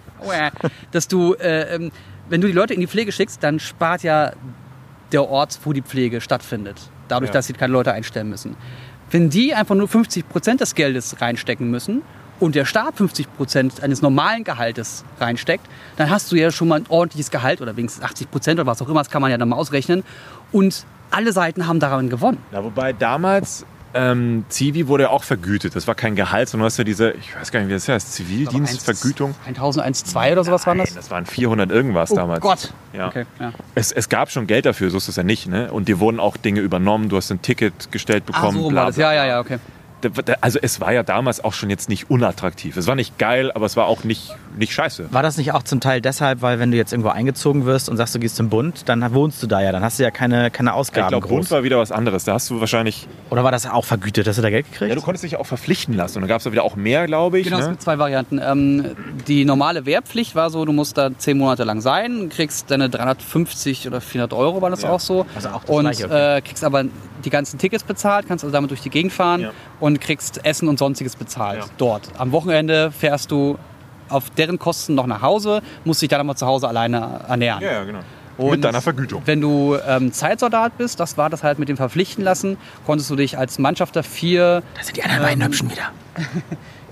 Dass du, äh, ähm, wenn du die Leute in die Pflege schickst, dann spart ja der Ort, wo die Pflege stattfindet. Dadurch,
Ja.
dass sie keine Leute einstellen müssen. Wenn die einfach nur 50 Prozent des Geldes reinstecken müssen und der Staat 50 Prozent eines normalen Gehaltes reinsteckt, dann hast du ja schon mal ein ordentliches Gehalt oder wenigstens 80 Prozent oder was auch immer, das kann man ja dann mal ausrechnen. Und alle Seiten haben daran gewonnen.
Na, wobei damals ähm, Zivi wurde ja auch vergütet. Das war kein Gehalt, sondern du hast ja diese, ich weiß gar nicht, wie das heißt, Zivildienstvergütung.
1001,2 oder sowas waren das?
das waren 400 irgendwas
Oh
damals.
Gott.
Ja.
Okay, ja.
Es, es gab schon Geld dafür, so ist es ja nicht. Ne? Und dir wurden auch Dinge übernommen. Du hast ein Ticket gestellt
Ah,
bekommen.
so rum
bla,
das.
bla,
Ja, ja,
bla.
ja, okay.
Da- da- Also es war ja damals auch schon jetzt nicht unattraktiv. Es war nicht geil, aber es war auch nicht, nicht scheiße.
War das nicht auch zum Teil deshalb, weil wenn du jetzt irgendwo eingezogen wirst und sagst, du gehst zum Bund, dann wohnst du da ja, dann hast du ja keine, keine
Ich
Ausgaben
glaube,
groß.
Bund war wieder was anderes. Da hast du wahrscheinlich.
Oder war das auch vergütet? Hast du da Geld gekriegt?
Ja, du konntest dich ja auch verpflichten lassen. Und dann gab es da wieder auch mehr, glaube ich.
Genau, es
ne?
gibt zwei Varianten. Ähm, die normale Wehrpflicht war so, du musst da zehn Monate lang sein, kriegst deine 350 oder 400 Euro, war das
Ja.
auch so.
Also auch das
und
Gleiche, okay.
äh, kriegst aber die ganzen Tickets bezahlt, kannst also damit durch die Gegend fahren
Ja.
und kriegst Essen und sonstiges bezahlt
Ja.
dort. Am Wochenende fährst du auf deren Kosten noch nach Hause, musst dich dann nochmal zu Hause alleine ernähren.
Ja, ja, genau.
Und
Mit deiner Vergütung.
Wenn du ähm, Zeitsoldat bist, das war das halt mit dem Verpflichten lassen, konntest du dich als Mannschafter vier
da sind die anderen beiden
Ähm,
Hübschen wieder.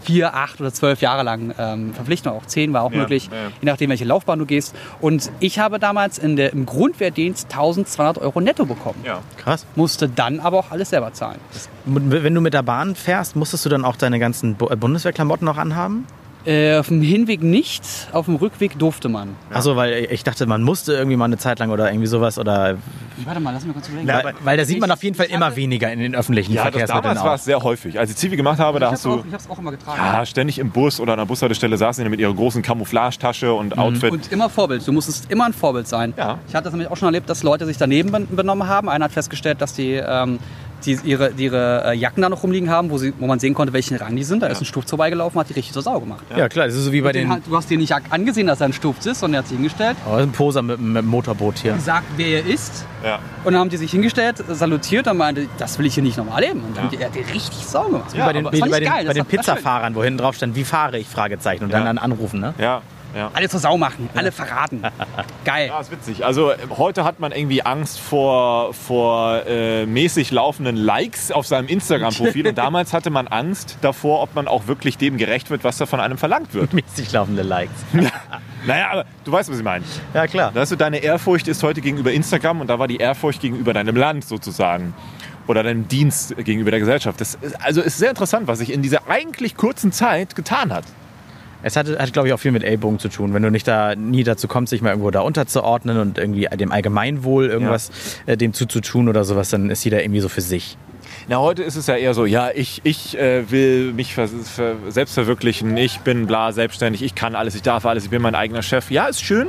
vier, acht oder zwölf Jahre lang ähm, verpflichten, auch zehn war auch
Ja,
möglich,
ja,
je nachdem, welche Laufbahn du gehst. Und ich habe damals in der, im Grundwehrdienst 1200 Euro netto bekommen.
Ja.
Krass.
Musste dann aber auch alles selber zahlen.
Wenn du mit der Bahn fährst, musstest du dann auch deine ganzen äh, Bundeswehrklamotten noch anhaben?
Äh, auf dem Hinweg nicht, auf dem Rückweg durfte man.
Achso, weil ich dachte, man musste irgendwie mal eine Zeit lang oder irgendwie sowas oder.
Warte mal, lass mich kurz überlegen.
Ja,
weil, weil da sieht man auf jeden Fall immer weniger in den öffentlichen
Ja, das,
Verkehrsmitteln
damals war es sehr häufig. Als ich Zivi gemacht habe, da
ich
hast
habe
du
auch, ich hab's auch immer getragen.
ja, ständig im Bus oder an der Bushaltestelle saßen die mit ihrer großen Camouflagetasche und Outfit.
Und immer Vorbild. Du musstest immer ein Vorbild sein.
Ja.
Ich hatte das nämlich auch schon erlebt, dass Leute sich daneben ben- benommen haben. Einer hat festgestellt, dass die, ähm, die ihre, die ihre äh, Jacken da noch rumliegen haben, wo, sie, wo man sehen konnte, welchen Rang die sind. Da ist ein Stuft vorbeigelaufen, hat die richtig zur Sau gemacht.
Ja, klar, das ist so wie bei
Den,
den.
du hast dir nicht angesehen, dass er ein Stuft ist, sondern er hat sich hingestellt,
Oh, ein Poser mit, mit dem Motorboot hier.
gesagt, wer er ist.
Ja.
Und dann haben die sich hingestellt, salutiert und meinte, das will ich hier nicht nochmal erleben. Und dann hat die- er hat die richtig Sau gemacht.
Wie bei den, bei
ich
den,
geil,
bei
das
den. Pizzafahrern, wo hinten drauf stand, wie fahre ich? Fragezeichen. Und
Ja.
dann, dann anrufen, ne?
Ja. Ja.
Alle zur Sau machen, alle verraten. Geil.
Ja, ist witzig. Also heute hat man irgendwie Angst vor, vor äh, mäßig laufenden Likes auf seinem Instagram-Profil und damals hatte man Angst davor, ob man auch wirklich dem gerecht wird, was da von einem verlangt wird.
Mäßig laufende Likes.
naja, aber du weißt, was ich meine.
Ja, klar.
Weißt du, deine Ehrfurcht ist heute gegenüber Instagram und da war die Ehrfurcht gegenüber deinem Land sozusagen. Oder deinem Dienst gegenüber der Gesellschaft. Das ist, also ist sehr interessant, was sich in dieser eigentlich kurzen Zeit getan hat.
Es hat, hat glaube ich, auch viel mit Ellbogen zu tun. Wenn du nicht da nie dazu kommst, sich mal irgendwo da unterzuordnen und irgendwie dem Allgemeinwohl irgendwas äh, dem zuzutun oder sowas, dann ist jeder irgendwie so für sich.
Na, heute ist es ja eher so, ja, ich, ich äh, will mich ver ver selbst verwirklichen, ich bin bla, selbstständig, ich kann alles, ich darf alles, ich bin mein eigener Chef. Ja, ist schön,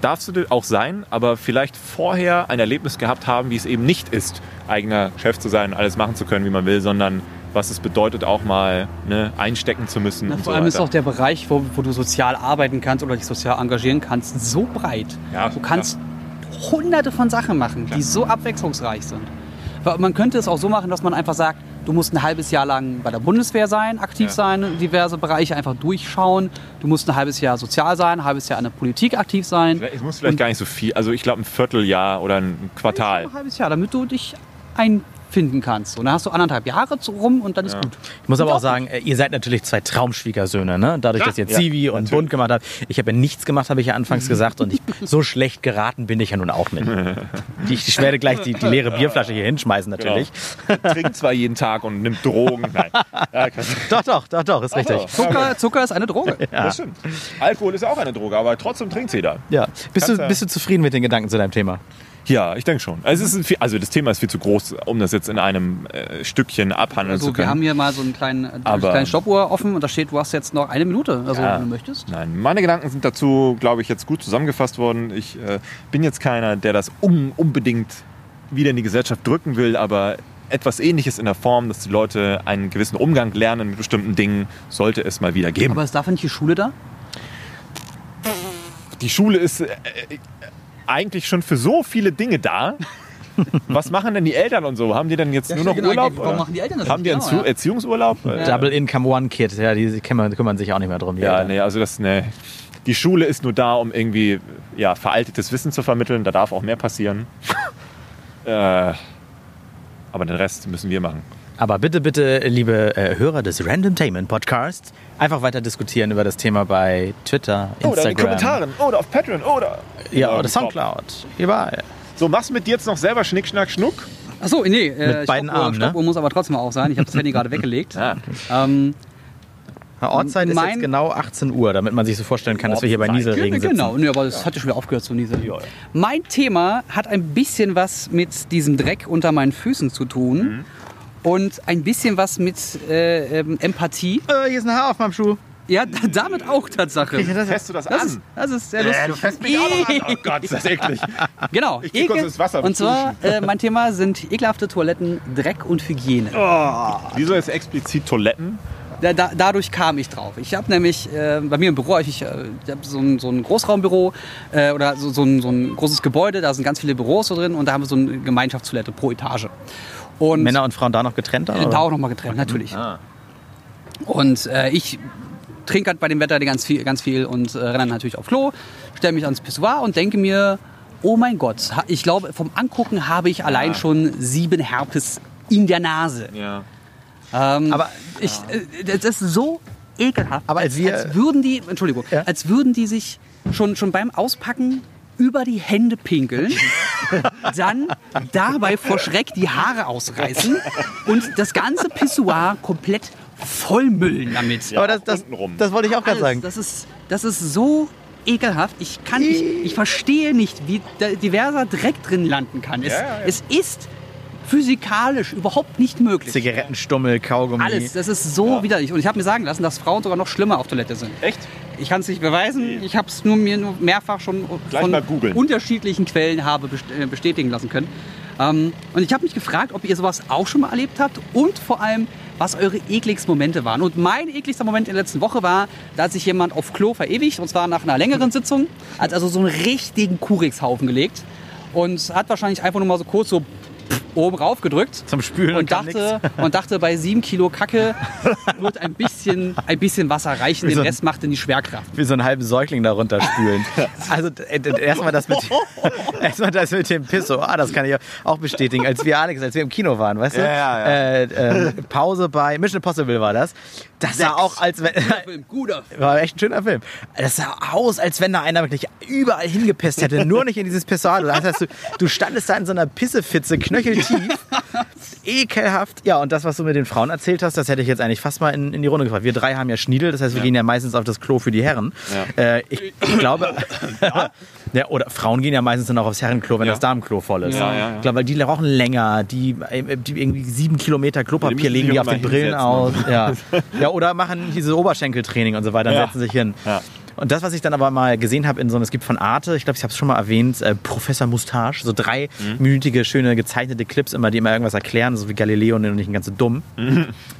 darfst du auch sein, aber vielleicht vorher ein Erlebnis gehabt haben, wie es eben nicht ist, eigener Chef zu sein, alles machen zu können, wie man will, sondern was es bedeutet, auch mal ne, einstecken zu müssen.
Na,
und
vor
so
allem ist
weiter.
auch der Bereich, wo, wo du sozial arbeiten kannst oder dich sozial engagieren kannst, so breit.
Ja,
du kannst hunderte von Sachen machen, die so abwechslungsreich sind. Man könnte es auch so machen, dass man einfach sagt, du musst ein halbes Jahr lang bei der Bundeswehr sein, aktiv
Ja.
sein, diverse Bereiche einfach durchschauen. Du musst ein halbes Jahr sozial sein, ein halbes Jahr in der Politik aktiv sein.
Es muss vielleicht gar nicht so viel, also ich glaube ein Vierteljahr oder ein Quartal.
Ein halbes Jahr, damit du dich einfinden kannst. Und dann hast du anderthalb Jahre zu- rum und dann ist gut.
Ich muss aber auch sagen, äh, ihr seid natürlich zwei Traumschwiegersöhne, ne? Dadurch,
Ja,
dass ihr
ja,
Zivi und
natürlich.
Bund gemacht habt. Ich habe ja nichts gemacht, habe ich ja anfangs gesagt. Und ich, so schlecht geraten bin ich ja nun auch nicht. Ich, ich werde gleich die, die leere Bierflasche hier hinschmeißen, natürlich.
Trinkt zwar jeden Tag und nimmt Drogen. Nein.
Doch, doch, doch, doch, ist richtig.
doch.
Zucker, Zucker ist eine Droge.
Das stimmt. Alkohol ist ja auch eine Droge, aber trotzdem trinkt jeder.
Ja. Bist,
Kannst
du, bist du zufrieden mit den Gedanken zu deinem Thema?
Ja, ich denke schon. Also, es ist viel, also das Thema ist viel zu groß, um das jetzt in einem äh, Stückchen abhandeln zu
Also, wir haben
können.
hier mal so einen kleinen, äh,
Aber-
kleine Stoppuhr offen und da steht, du hast jetzt noch eine Minute, also
Ja.
wenn du möchtest.
Nein, meine Gedanken sind dazu, glaube ich, jetzt gut zusammengefasst worden. Ich äh, bin jetzt keiner, der das un unbedingt wieder in die Gesellschaft drücken will, aber etwas ähnliches in der Form, dass die Leute einen gewissen Umgang lernen mit bestimmten Dingen, sollte es mal wieder geben.
Aber ist dafür nicht die Schule da?
die Schule ist äh, äh, eigentlich schon für so viele Dinge da. Was machen denn die Eltern und so? Haben die denn jetzt
Ja,
nur noch
genau,
Urlaub?
warum machen die Eltern das
Haben die einen
Genau, ja.
Erziehungsurlaub? Ja.
Double Income One Kid, ja, die kümmern, kümmern sich auch nicht mehr drum. die
Ja,
Eltern.
nee, also das, nee. Die Schule ist nur da, um irgendwie ja, veraltetes Wissen zu vermitteln. Da darf auch mehr passieren. äh, aber den Rest müssen wir machen.
Aber bitte, bitte, liebe äh, Hörer des Randomtainment Podcasts, einfach weiter diskutieren über das Thema bei Twitter, Instagram.
Oder in den Kommentaren. Oder auf Patreon. Oder.
Ja,
Ja,
oder Soundcloud. Überall.
So, machst du mit dir jetzt noch selber Schnick, Schnack, Schnuck?
Achso, nee. Äh,
Mit beiden
Stoppuhr,
Armen, ne?
Stoppuhr muss aber trotzdem auch sein. Ich habe das Handy gerade weggelegt.
Ja.
Ähm,
Ortszeit ist jetzt genau 18 Uhr, damit man sich so vorstellen kann, dass wir hier bei. Nieselregen sitzen.
genau, nee, aber das hat ja schon wieder aufgehört zu nieseln.
Ja, ja.
Mein Thema hat ein bisschen was mit diesem Dreck unter meinen Füßen zu tun.
Mhm.
Und ein bisschen was mit äh, ähm, Empathie.
Äh, hier ist ein Haar auf meinem Schuh.
Ja, damit auch Tatsache.
Fährst du das,
Das
an?
ist, das ist sehr lustig.
Äh, du fährst mich auch noch an. Oh Gott, ist das eklig.
Genau.
Ich geh kurz ins Wasser
Und zwar, äh, mein Thema sind ekelhafte Toiletten, Dreck und Hygiene.
Wieso jetzt explizit Toiletten?
Da, da, dadurch kam ich drauf. Ich habe nämlich äh, bei mir im Büro, ich, ich, äh, ich habe so ein, so ein Großraumbüro äh, oder so, so, ein, so ein großes Gebäude, da sind ganz viele Büros so drin und da haben wir so eine Gemeinschaftstoilette pro Etage. Und
Männer und Frauen da noch getrennt?
äh,
Oder?
da auch nochmal getrennt, natürlich.
Ah.
Und äh, ich trinke halt bei dem Wetter ganz viel, ganz viel und äh, renne dann natürlich auf Klo, stelle mich ans Pissoir und denke mir, oh mein Gott, ich glaube, vom Angucken habe ich allein schon sieben Herpes in der Nase.
Ja.
Ähm,
Aber-
ich, äh, das ist so ekelhaft.
Aber als wir-
als würden die, Entschuldigung,
Ja.
als würden die sich schon, schon beim Auspacken über die Hände pinkeln, dann dabei vor Schreck die Haare ausreißen und das ganze Pissoir komplett vollmüllen damit.
Aber das, das, das wollte ich auch gerade
Alles.
sagen.
Das ist, das ist so ekelhaft. Ich kann, ich, ich verstehe nicht, wie diverser Dreck drin landen kann. Es,
Ja, ja, ja.
es ist physikalisch überhaupt nicht möglich.
Zigarettenstummel, Kaugummi.
Alles, das ist so widerlich. Und ich habe mir sagen lassen, dass Frauen sogar noch schlimmer auf Toilette sind.
Echt?
Ich kann es nicht beweisen. Ich habe es nur mir nur mehrfach schon
Gleich
von unterschiedlichen Quellen habe äh, bestätigen lassen können. Ähm, und ich habe mich gefragt, ob ihr sowas auch schon mal erlebt habt und vor allem, was eure ekligsten Momente waren. Und mein ekligster Moment in der letzten Woche war, da hat sich jemand auf Klo verewigt und zwar nach einer längeren Sitzung, hat also so einen richtigen Kurixhaufen gelegt und hat wahrscheinlich einfach nur mal so kurz so oben rauf gedrückt
Zum Spülen und
und dachte, und dachte, bei sieben Kilo Kacke wird ein bisschen, ein bisschen Wasser reichen,
Wie
den Rest macht dann die Schwerkraft.
wie so einen halben Säugling darunter spülen. Also erstmal das mit erstmal das mit dem Pisso. Ah, das kann ich auch bestätigen. Als wir Alex, als wir im Kino waren, weißt du?
Ja, ja, ja.
Äh, äh, Pause bei Mission Impossible war das. Das sah auch als wenn
Guter.
war echt ein schöner Film. Das sah aus, als wenn da einer wirklich überall hingepisst hätte, nur nicht in dieses Pissoir. Das heißt, du, du standest da in so einer Pissefitze, ekelhaft. Ja, und das, was du mit den Frauen erzählt hast, das hätte ich jetzt eigentlich fast mal in, in die Runde gefragt. Wir drei haben ja Schniedel, das heißt, wir gehen ja meistens auf das Klo für die Herren. Äh, ich, ich glaube, ja, oder Frauen gehen ja meistens dann auch aufs Herrenklo, wenn
Ja.
das Damenklo voll ist.
Ja, ja, ja.
Ich glaube, weil die rauchen länger, die, äh, die irgendwie sieben Kilometer Klopapier legen die auf den Brillen aus.
hinsetzen.
Ja. ja, oder machen dieses Oberschenkeltraining und so weiter, dann
Ja.
setzen sich hin. Und das, was ich dann aber mal gesehen habe in so einem, es gibt von Arte, ich glaube, ich habe es schon mal erwähnt, äh, Professor Mustache, so dreiminütige, schöne gezeichnete Clips immer, die immer irgendwas erklären, so wie Galileo und nicht ganz so dumm.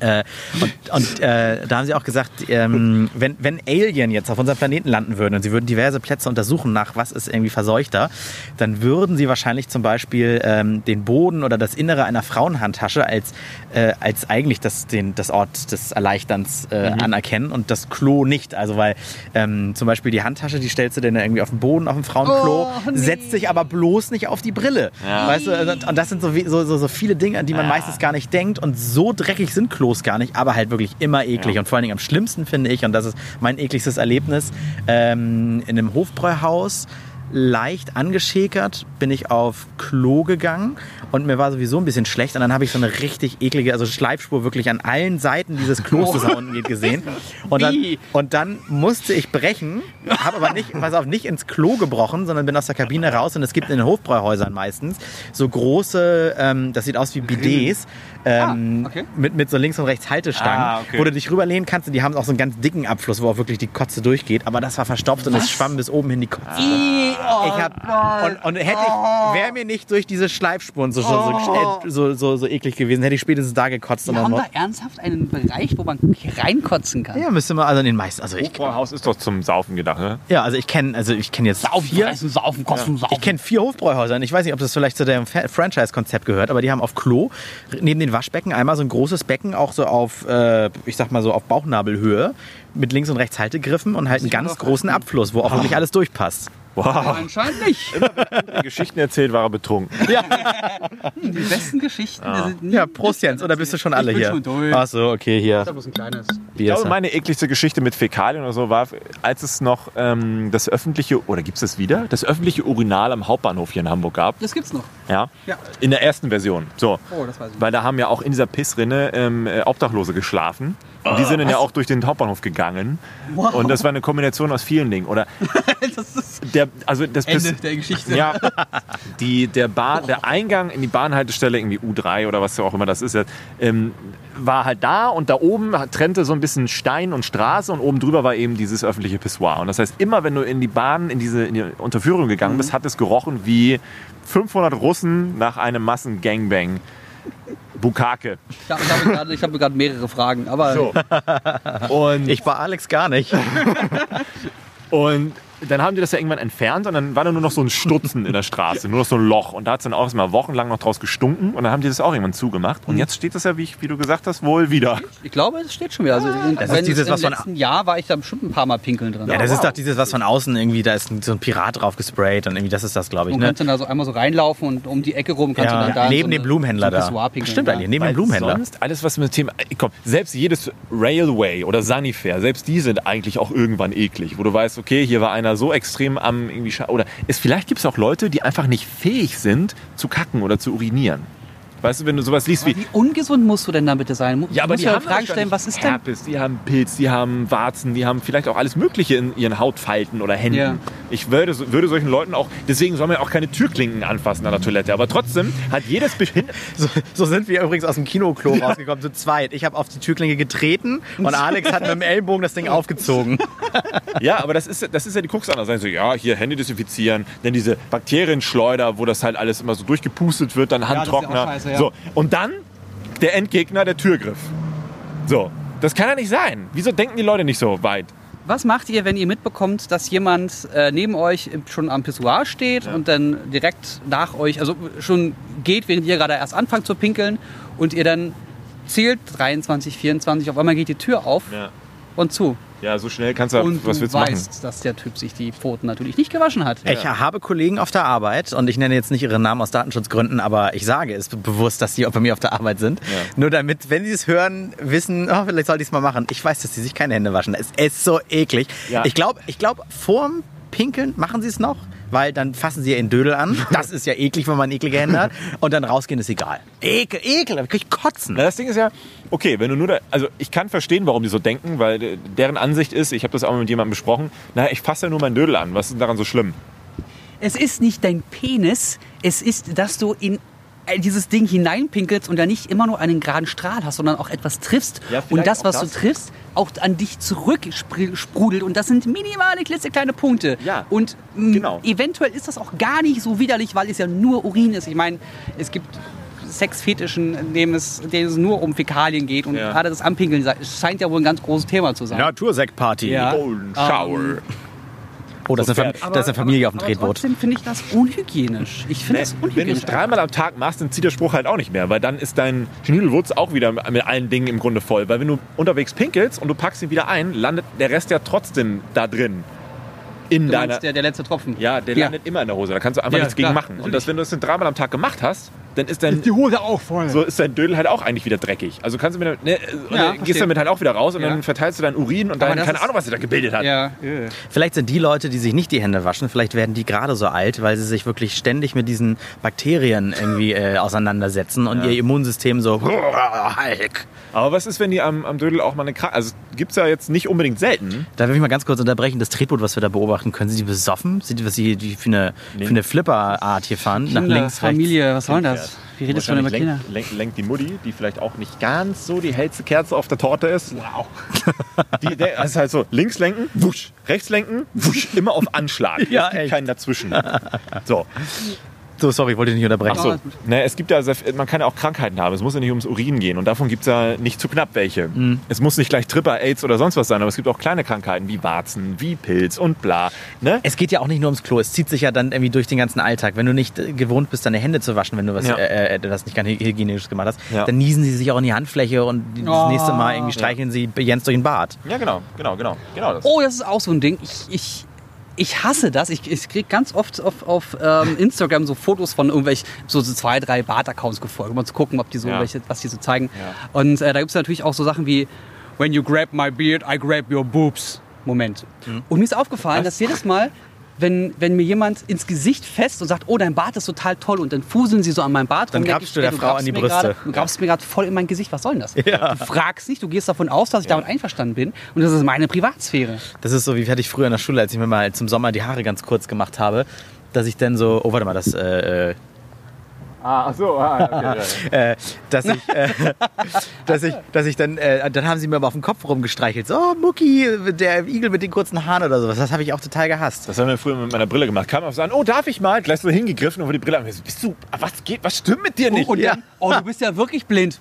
Äh, und und äh, da haben sie auch gesagt, ähm, wenn, wenn Alien jetzt auf unserem Planeten landen würden und sie würden diverse Plätze untersuchen nach, was ist irgendwie verseuchter, dann würden sie wahrscheinlich zum Beispiel ähm, den Boden oder das Innere einer Frauenhandtasche als, äh, als eigentlich das, den, das Ort des Erleichterns äh, anerkennen und das Klo nicht. Also weil ähm, zum Beispiel die Handtasche, die stellst du dann irgendwie auf den Boden auf dem Frauenklo,
Oh, nee.
setzt sich aber bloß nicht auf die Brille.
Ja.
Weißt du, und und das sind so, so, so viele Dinge, an die man
Ja.
meistens gar nicht denkt und so dreckig sind Klos gar nicht, aber halt wirklich immer eklig
Ja.
und vor allen Dingen am schlimmsten finde ich, und das ist mein ekligstes Erlebnis, ähm, in einem Hofbräuhaus leicht angeschäkert bin ich auf Klo gegangen und mir war sowieso ein bisschen schlecht und dann habe ich so eine richtig eklige, also Schleifspur wirklich an allen Seiten dieses Klos, das da unten geht, gesehen. Und dann, und dann musste ich brechen, habe aber nicht, pass auf, nicht ins Klo gebrochen, sondern bin aus der Kabine raus und es gibt in den Hofbräuhäusern meistens so große, ähm, das sieht aus wie Bidets, ähm,
Ah, okay.
mit, mit so links und rechts Haltestangen,
Ah, okay.
wo du dich rüberlehnen kannst und die haben auch so einen ganz dicken Abfluss, wo auch wirklich die Kotze durchgeht, aber das war verstopft und es schwamm bis oben hin die Kotze.
Oh,
Ich hab, und, und hätte ich, wäre mir nicht durch diese Schleifspuren so, so, so, so, so eklig gewesen, hätte ich spätestens da gekotzt. Und dann
haben
noch,
da ernsthaft einen Bereich, wo man reinkotzen kann.
ja, müsste man also in den meisten, also ich,
Hofbräuhaus ist doch zum Saufen gedacht, ne?
ja, also ich kenne, also ich kenne jetzt vier,
fressen, saufen, kotzen, saufen.
ich kenne vier Hofbräuhäuser und ich weiß nicht, ob das vielleicht zu dem Franchise-Konzept gehört, aber die haben auf Klo neben den Waschbecken einmal so ein großes Becken, auch so auf, äh, ich sag mal so auf Bauchnabelhöhe mit links und rechts Haltegriffen und halt einen ganz großen Abfluss, wo auch wirklich alles durchpasst.
Aber
Wow.
anscheinend nicht.
Die Geschichten erzählt, war er betrunken.
Die besten Geschichten nie
Ja, Prost Jens, oder bist du schon alle hier?
Schon durch.
Ach so, okay, hier.
Das ist bloß ein kleines.
Ich glaube,
er.
meine ekligste Geschichte mit Fäkalien oder so war, als es noch ähm, das öffentliche, oder gibt es das wieder? Das öffentliche Urinal am Hauptbahnhof hier in Hamburg gab.
Das gibt's noch.
Ja.
Ja.
In der ersten Version. So.
Oh, das weiß ich.
Weil da haben ja auch in dieser Pissrinne ähm, äh, Obdachlose geschlafen. Und die sind dann ja auch durch den Hauptbahnhof gegangen. Und das war eine Kombination aus vielen Dingen. Oder
Das ist
der, also das
Ende der Geschichte.
Ja, die, der, Bahn, der Eingang in die Bahnhaltestelle, irgendwie U3 oder was auch immer das ist, ähm, war halt da und da oben trennte so ein bisschen Stein und Straße und oben drüber war eben dieses öffentliche Pissoir. Und das heißt, immer wenn du in die Bahn, in diese in die Unterführung gegangen bist, hat es gerochen wie 500 Russen nach einem Massengangbang. Bukake.
Ich habe hab gerade hab gerade mehrere Fragen, aber
So. Und
Ich war Alex gar nicht.
Und dann haben die das ja irgendwann entfernt und dann war da nur noch so ein Stutzen in der Straße, nur noch so ein Loch. Und da hat es dann auch erstmal wochenlang noch draus gestunken und dann haben die das auch irgendwann zugemacht. Und jetzt steht das ja, wie, ich, wie du gesagt hast, wohl wieder.
ich glaube, es steht schon wieder. Also, in,
Das ist
wenn
dieses,
Im
was von-
letzten Jahr war ich da bestimmt ein paar Mal pinkeln drin.
Ja, das ist doch dieses, was von außen irgendwie, da ist so ein Pirat drauf gesprayt und irgendwie, das ist das, glaube ich,
Man
ne?
kannst dann da so einmal so reinlaufen und um die Ecke rum kannst du
Ja,
dann da
neben
so
dem Blumenhändler
so
da. Stimmt
ja.
eigentlich, neben dem
Weil
Blumenhändler.
Sonst alles, was mit dem Thema. Komm, selbst jedes Railway oder Sanifair, selbst die sind eigentlich auch irgendwann eklig, wo du weißt, okay, hier war einer so extrem am irgendwie. scha- Oder es, vielleicht gibt es auch Leute, die einfach nicht fähig sind, zu kacken oder zu urinieren. Weißt du, wenn du sowas liest wie.
Wie ungesund musst du denn da bitte sein?
Ja, aber
musst
die
du
haben
Fragen stellen, was ist denn?
Herpes, die haben Pilz, die haben Warzen, die haben vielleicht auch alles Mögliche in ihren Hautfalten oder Händen.
Ja.
Ich würde, würde solchen Leuten auch, deswegen soll man auch keine Türklinken anfassen an der Toilette. Aber trotzdem hat jedes
So, so sind wir übrigens aus dem Kinoklo rausgekommen, zu zweit. Ich habe auf die Türklinge getreten und Alex hat mit dem Ellbogen das Ding aufgezogen.
Ja, aber das ist, das ist ja die Krux an. Da sagen sie, ja, hier Hände desinfizieren, dann diese Bakterienschleuder, wo das halt alles immer so durchgepustet wird, dann
das ist ja auch
Handtrockner.
Scheiße, ja.
So. Und dann der Endgegner, der Türgriff. So. Das kann ja nicht sein. Wieso denken die Leute nicht so weit?
Was macht ihr, wenn ihr mitbekommt, dass jemand äh, neben euch schon am Pissoir steht und dann direkt nach euch, also schon geht, während ihr gerade erst anfangt zu pinkeln und ihr dann zählt 23, 24, auf einmal geht die Tür auf
Ja.
und zu.
Ja, so schnell kannst du,
Und
was
du
willst du machen?
weißt, dass der Typ sich die Pfoten natürlich nicht gewaschen hat.
Ich habe Kollegen auf der Arbeit und ich nenne jetzt nicht ihre Namen aus Datenschutzgründen, aber ich sage es bewusst, dass sie bei mir auf der Arbeit sind. Nur damit, wenn sie es hören, wissen, oh, vielleicht sollte ich es mal machen. Ich weiß, dass sie sich keine Hände waschen. Es ist so eklig.
Ja.
Ich glaube, ich glaub, vorm Pinkeln machen sie es noch, weil dann fassen sie ihren Dödel an. Das ist ja eklig, wenn man eklige Hände hat. Und dann rausgehen ist egal. Ekel, ekel, da kann ich kotzen.
Na, das Ding ist ja, okay, wenn du nur da, also ich kann verstehen, warum die so denken, weil deren Ansicht ist, ich habe das auch mal mit jemandem besprochen, naja, ich fasse ja nur meinen Dödel an, was ist denn daran so schlimm?
Es ist nicht dein Penis, es ist, dass du in dieses Ding hineinpinkelst und da nicht immer nur einen geraden Strahl hast, sondern auch etwas triffst.
Ja,
und das, was
das.
du triffst, auch an dich zurücksprudelt. Und das sind minimale, klitzekleine Punkte.
Ja,
Und mh,
genau.
eventuell ist das auch gar nicht so widerlich, weil es ja nur Urin ist. Ich meine, es gibt Sexfetischen, in dem es, in denen es nur um Fäkalien geht. Und
Ja.
gerade das Anpinkeln scheint ja wohl ein ganz großes Thema zu sein.
Natursektparty.
Ja.
Golden Shower.
Oh, das ist, eine,
So
Fam das ist eine Familie auf dem
aber
Tretboot.
Trotzdem finde ich das unhygienisch. Ich finde das
Wenn du
unhygienisch.
es dreimal am Tag machst, dann zieht der Spruch halt auch nicht mehr, weil dann ist dein Schnüdelwurz auch wieder mit allen Dingen im Grunde voll. Weil wenn du unterwegs pinkelst und du packst ihn wieder ein, landet der Rest ja trotzdem da drin. In
Du
deiner.
der, der letzte Tropfen.
ja, der landet immer in der Hose. Da kannst du einfach
Ja,
nichts gegen
klar,
machen. Und
natürlich.
das, wenn du es dann dreimal am Tag gemacht hast, dann ist dein,
Hose auch voll.
so ist dein Dödel halt auch eigentlich wieder dreckig. Also kannst du mit, ne,
Ja,
dann gehst damit halt auch wieder raus und
Ja.
dann verteilst du deinen Urin und dann keine
ist-
Ahnung, was sich da gebildet hat.
Ja.
Vielleicht sind die Leute, die sich nicht die Hände waschen, vielleicht werden die gerade so alt, weil sie sich wirklich ständig mit diesen Bakterien irgendwie äh, auseinandersetzen und ihr Immunsystem so Hulk.
Aber was ist, wenn die am, am Dödel auch mal eine Krankheit... Also gibt es ja jetzt nicht unbedingt selten.
Da will ich mal ganz kurz unterbrechen. Das Tretboot, was wir da beobachten, können Sie die besoffen? Sind die, was Sie die für eine, für eine Flipper-Art hier fahren? Nach links,
Familie, was soll das? Wie redest du denn über
Wahrscheinlich
Kinder?
lenkt, lenkt, lenkt die Mutti, die vielleicht auch nicht ganz so die hellste Kerze auf der Torte ist. Wow. Die, der, das ist halt so, links lenken, wusch, rechts lenken, wusch, immer auf Anschlag.
Ja,
es gibt
echt.
keinen dazwischen. So?
So, sorry, ich wollte dich nicht unterbrechen.
Ach so. Ne, es gibt ja, man kann ja auch Krankheiten haben. Es muss ja nicht ums Urin gehen. Und davon gibt es ja nicht zu knapp welche.
Mhm.
Es muss nicht gleich Tripper, AIDS oder sonst was sein, aber es gibt auch kleine Krankheiten wie Warzen, wie Pilz und bla. Ne?
Es geht ja auch nicht nur ums Klo, es zieht sich ja dann irgendwie durch den ganzen Alltag. Wenn du nicht äh, gewohnt bist, deine Hände zu waschen, wenn du was,
Ja.
äh, äh, das nicht ganz hygienisch gemacht hast,
Ja.
dann niesen sie sich auch in die Handfläche und das
Oh.
nächste Mal irgendwie streicheln sie Jens durch den Bart.
Ja, genau, genau, genau. genau das.
Oh, das ist auch so ein Ding. Ich, ich, ich hasse das. Ich, ich kriege ganz oft auf, auf ähm, Instagram so Fotos von irgendwelchen, so, so zwei, drei Bart-Accounts gefolgt, um mal zu gucken, ob die so
Ja.
welche, was die so zeigen.
Ja.
Und äh, da gibt es natürlich auch so Sachen wie When you grab my beard, I grab your boobs. Moment.
Mhm.
Und mir ist aufgefallen, dass jedes Mal, wenn, wenn mir jemand ins Gesicht fest und sagt, oh, dein Bart ist total toll und dann fuseln sie so an meinem Bart
Dann grabst du der Frau an die
mir
Brüste.
Gerade, du grabst mir gerade voll in mein Gesicht. Was soll denn das? Du fragst nicht, du gehst davon aus, dass ich damit einverstanden bin und das ist meine Privatsphäre.
Das ist so, wie hatte ich früher in der Schule, als ich mir mal zum Sommer die Haare ganz kurz gemacht habe, dass ich dann so, oh warte mal, das, äh, äh,
Ah, ach so, ah, okay, ja,
äh, dass ich, äh, dass ich, dass ich dann, äh, dann haben sie mir aber auf den Kopf rumgestreichelt, so, oh, Mucki, der Igel mit den kurzen Haaren oder sowas. Das habe ich auch total gehasst.
Das haben wir früher mit meiner Brille gemacht. Kam auf so an, oh, darf ich mal? Gleich so hingegriffen und wurde die Brille an. Bist du, was geht, was stimmt mit dir nicht?
Und
Ja.
dann, oh, du bist ja wirklich blind.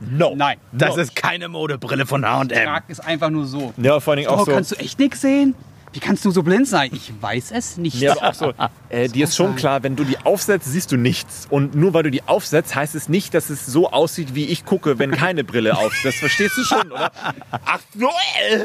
No.
Nein.
Das
No.
ist keine Modebrille von H&M.
Frag ist einfach nur so.
Ja, vor allen Dingen
Oh,
auch so.
kannst du echt nichts sehen? Wie kannst du so blind sein? Ich weiß es nicht.
Ja, aber auch so, äh, dir ist schon
sein.
klar, wenn du die aufsetzt, siehst du nichts. Und nur weil du die aufsetzt, heißt es nicht, dass es so aussieht, wie ich gucke, wenn keine Brille auf. Das verstehst du schon, oder? Ach äh.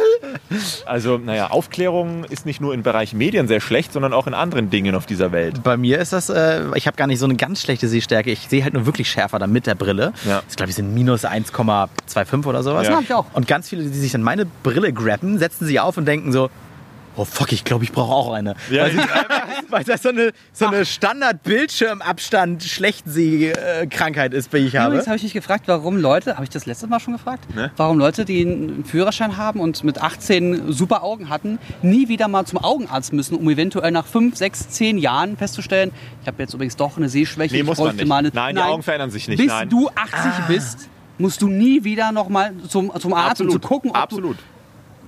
Also, naja, Aufklärung ist nicht nur im Bereich Medien sehr schlecht, sondern auch in anderen Dingen auf dieser Welt.
Bei mir ist das, äh, ich habe gar nicht so eine ganz schlechte Sehstärke. Ich sehe halt nur wirklich schärfer dann mit der Brille.
Ja.
Das glaube ich sind minus 1,25 oder sowas.
Ja.
hab ich auch.
Und ganz viele, die sich dann meine Brille grabben, setzen sie auf und denken so, oh fuck, ich glaube, ich brauche auch eine.
Ja.
Weil, weil das so eine, so eine Standard-Bildschirmabstand Schlechtseh-Krankheit ist, die ich habe.
Übrigens habe ich mich gefragt, warum Leute, habe ich das letztes Mal schon gefragt,
Ne?
warum Leute, die einen Führerschein haben und mit 18 super Augen hatten, nie wieder mal zum Augenarzt müssen, um eventuell nach 5, 6, 10 Jahren festzustellen, ich habe jetzt übrigens doch eine Sehschwäche,
Nee,
ich
muss man
bräuchte
nicht.
mal eine...
Nein, die Augen verändern sich nicht,
Bis
nein.
du 80 bist, musst du nie wieder noch mal zum, zum Arzt, um zu gucken, ob
absolut.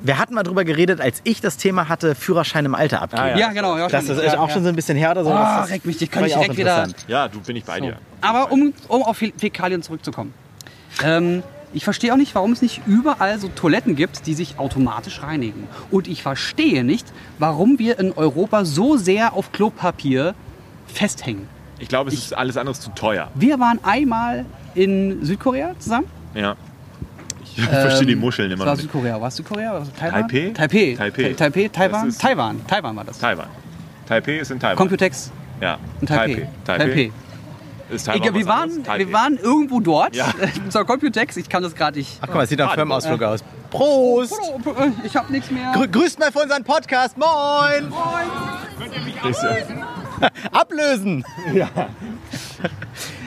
Wir hatten mal drüber geredet, als ich das Thema hatte, Führerschein im Alter abgeben.
Ah,
du... Ja, genau. Ja,
Das ist
ja,
auch
ja.
schon so ein bisschen her oder so.
Oh,
das
regt mich, ich kann
auch
direkt wieder...
interessant.
Ja, du bin ich bei
So.
dir.
Aber um, um auf Fä- Fäkalien zurückzukommen. Ähm, Ich verstehe auch nicht, warum es nicht überall so Toiletten gibt, die sich automatisch reinigen. Und ich verstehe nicht, warum wir in Europa so sehr auf Klopapier festhängen.
Ich glaube, es ist alles andere zu teuer.
Wir waren einmal in Südkorea zusammen.
Ja. Ich verstehe die
Ähm,
Muscheln immer noch nicht.
Südkorea. War es Südkorea? War es Taiwan?
Taipei?
Taipei.
Taipei.
Ta- Taipei, Taiwan?
Ist-
Taiwan. Taiwan war das.
Taiwan. Taipei ist in Taiwan.
Computex
ja.
in Taipei.
Taipei.
Taipei.
Ist Taiwan
Egal, wir, waren?
Taipei.
wir waren irgendwo dort.
Ja.
Zur Computex. Ich kann das gerade nicht.
Ach guck mal, es sieht nach Firmenausflug aus. Prost!
Ich habe nichts mehr.
Grü grüßt mal für unseren Podcast. Moin!
Ist, äh,
Ablösen! Ja.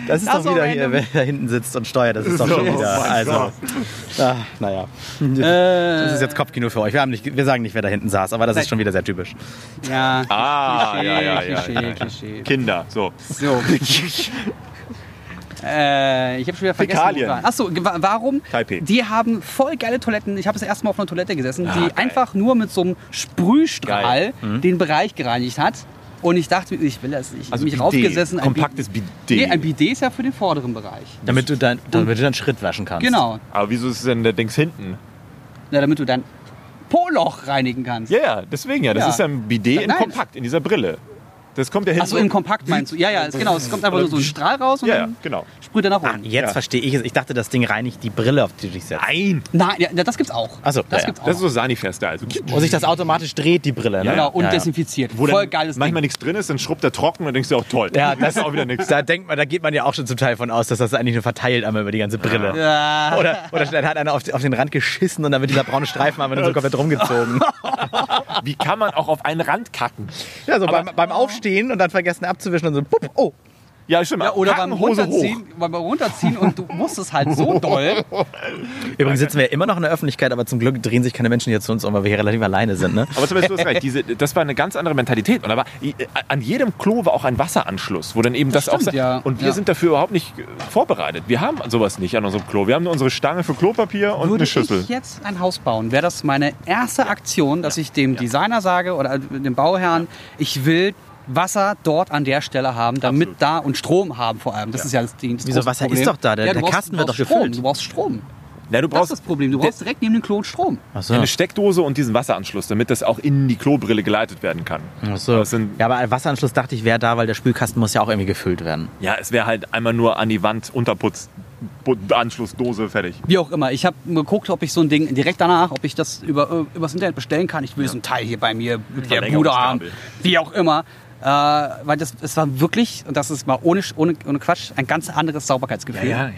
Das ist
Das
doch
auch
wieder hier,
random.
wer da hinten sitzt und steuert. Das ist doch schon
oh
wieder.
mein
Also,
Gott.
ah, naja.
Äh,
Das ist jetzt Kopfkino für euch. Wir, haben nicht, wir sagen nicht, wer da hinten saß, aber das ist schon wieder sehr typisch.
Ja.
Ah,
Klischee,
ja, ja, ja,
Klischee,
ja, ja.
Klischee.
Kinder, so.
So. äh, ich habe schon wieder vergessen.
Fäkalien.
Achso, wa- warum?
Taipei.
Die haben voll geile Toiletten. Ich habe das erste Mal auf einer Toilette gesessen,
Ah,
die
geil.
einfach nur mit so einem Sprühstrahl.
Mhm.
den Bereich gereinigt hat. Und ich dachte, ich will das nicht. Ich
Also
mich
Bidet.
raufgesessen. ein
Kompaktes
Bi-
Bidet.
Nee, ein Bidet ist ja für den vorderen Bereich.
Damit du, dein, damit du deinen Schritt waschen kannst.
Genau.
Aber wieso ist denn der Dings hinten?
Ja, damit du dein Po-Loch reinigen kannst.
Ja, ja, deswegen ja. Das
Ja.
ist ja ein Bidet in
Nein.
kompakt, in dieser Brille. Das kommt ja hinten.
Achso, im Kompakt meinst du? Ja, ja, genau. Es kommt einfach nur so ein Strahl raus und
Ja, ja,
dann
genau.
sprüht er nach
Ah,
unten.
jetzt
Ja.
verstehe ich es. Ich dachte, das Ding reinigt die Brille, auf die du dich setzt.
Nein!
Nein, ja, das gibt's auch.
Ach so,
das
ja,
gibt's auch.
Das ist so Sanifair Also,
Wo sich das automatisch dreht, die Brille. Ne?
genau, und
ja, ja.
desinfiziert.
wo
Voll geiles
manchmal
Ding.
nichts drin ist, dann schrubbt er trocken und denkst du auch toll.
Ja, das
ist auch wieder nichts.
Da denkt man, da geht man ja auch schon zum Teil von aus, dass das eigentlich nur verteilt einmal über die ganze Brille.
Ja.
Oder, oder dann hat einer auf, auf den Rand geschissen und dann wird dieser braune Streifen einfach nur so komplett rumgezogen.
Wie kann man auch auf einen Rand kacken?
Ja, so beim, beim Aufstehen und dann vergessen abzuwischen und so, pup, oh.
Ja, stimmt.
Ja, oder beim Runterziehen, beim Runterziehen und du musstest halt so doll.
Übrigens sitzen wir ja immer noch in der Öffentlichkeit, aber zum Glück drehen sich keine Menschen hier zu uns um, weil wir hier relativ alleine sind. Ne?
Aber zum Beispiel, du hast recht, diese, das war eine ganz andere Mentalität. Und aber äh, an jedem Klo war auch ein Wasseranschluss, wo dann eben das,
Das
auch.
stimmt, ja.
Und wir
Ja.
sind dafür überhaupt nicht äh, vorbereitet. Wir haben sowas nicht an unserem Klo. Wir haben nur unsere Stange für Klopapier und
Würde
eine Schüssel.
ich jetzt ein Haus bauen, wäre das meine erste Aktion, dass ich dem Designer sage oder dem Bauherrn, ich will Wasser dort an der Stelle haben, damit
Absolut.
da und Strom haben vor allem. Das ist ja das, Ding, das
Wieso, Wasser
Problem.
ist doch da, der-
du
der
brauchst-
Kasten wird doch
Strom.
gefüllt.
Du brauchst Strom.
Ja, du
Das
brauchst
ist das Problem. Du brauchst direkt neben dem Klo Strom.
So.
eine Steckdose und diesen Wasseranschluss, damit das auch in die Klobrille geleitet werden kann.
Ach so.
Das sind-
Ja, aber ein Wasseranschluss dachte ich wäre da, weil der Spülkasten muss ja auch irgendwie gefüllt werden.
Ja, es wäre halt einmal nur an die Wand Unterputz, Anschlussdose, fertig.
Wie auch immer. Ich habe geguckt, ob ich so ein Ding direkt danach, ob ich das über, äh, übers Internet bestellen kann. Ich will so ein Teil hier bei mir mit der Bude haben. Wie auch immer. Äh, weil das, es war wirklich, und das ist mal ohne, ohne, ohne Quatsch, ein ganz anderes Sauberkeitsgefühl.
ja.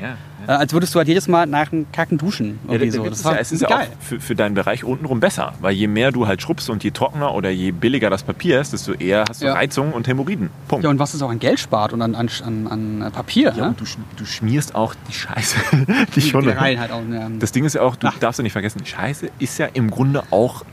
Äh, als würdest du halt jedes Mal nach dem Kacken duschen.
Ja, da
so. Das
ja,
war
es ist ja auch für, für deinen Bereich untenrum besser, weil je mehr du halt schrubbst und je trockener oder je billiger das Papier ist, desto eher hast du
Ja.
Reizung und Hämorrhoiden. Punkt.
Ja, und was es auch an Geld spart und an, an, an, Papier.
Ja,
ne?
und du, du schmierst auch die Scheiße. die
Die
schon.
rein halt auch. Ne?
Das Ding ist ja auch, du
Ach.
darfst ja nicht vergessen, Scheiße ist ja im Grunde auch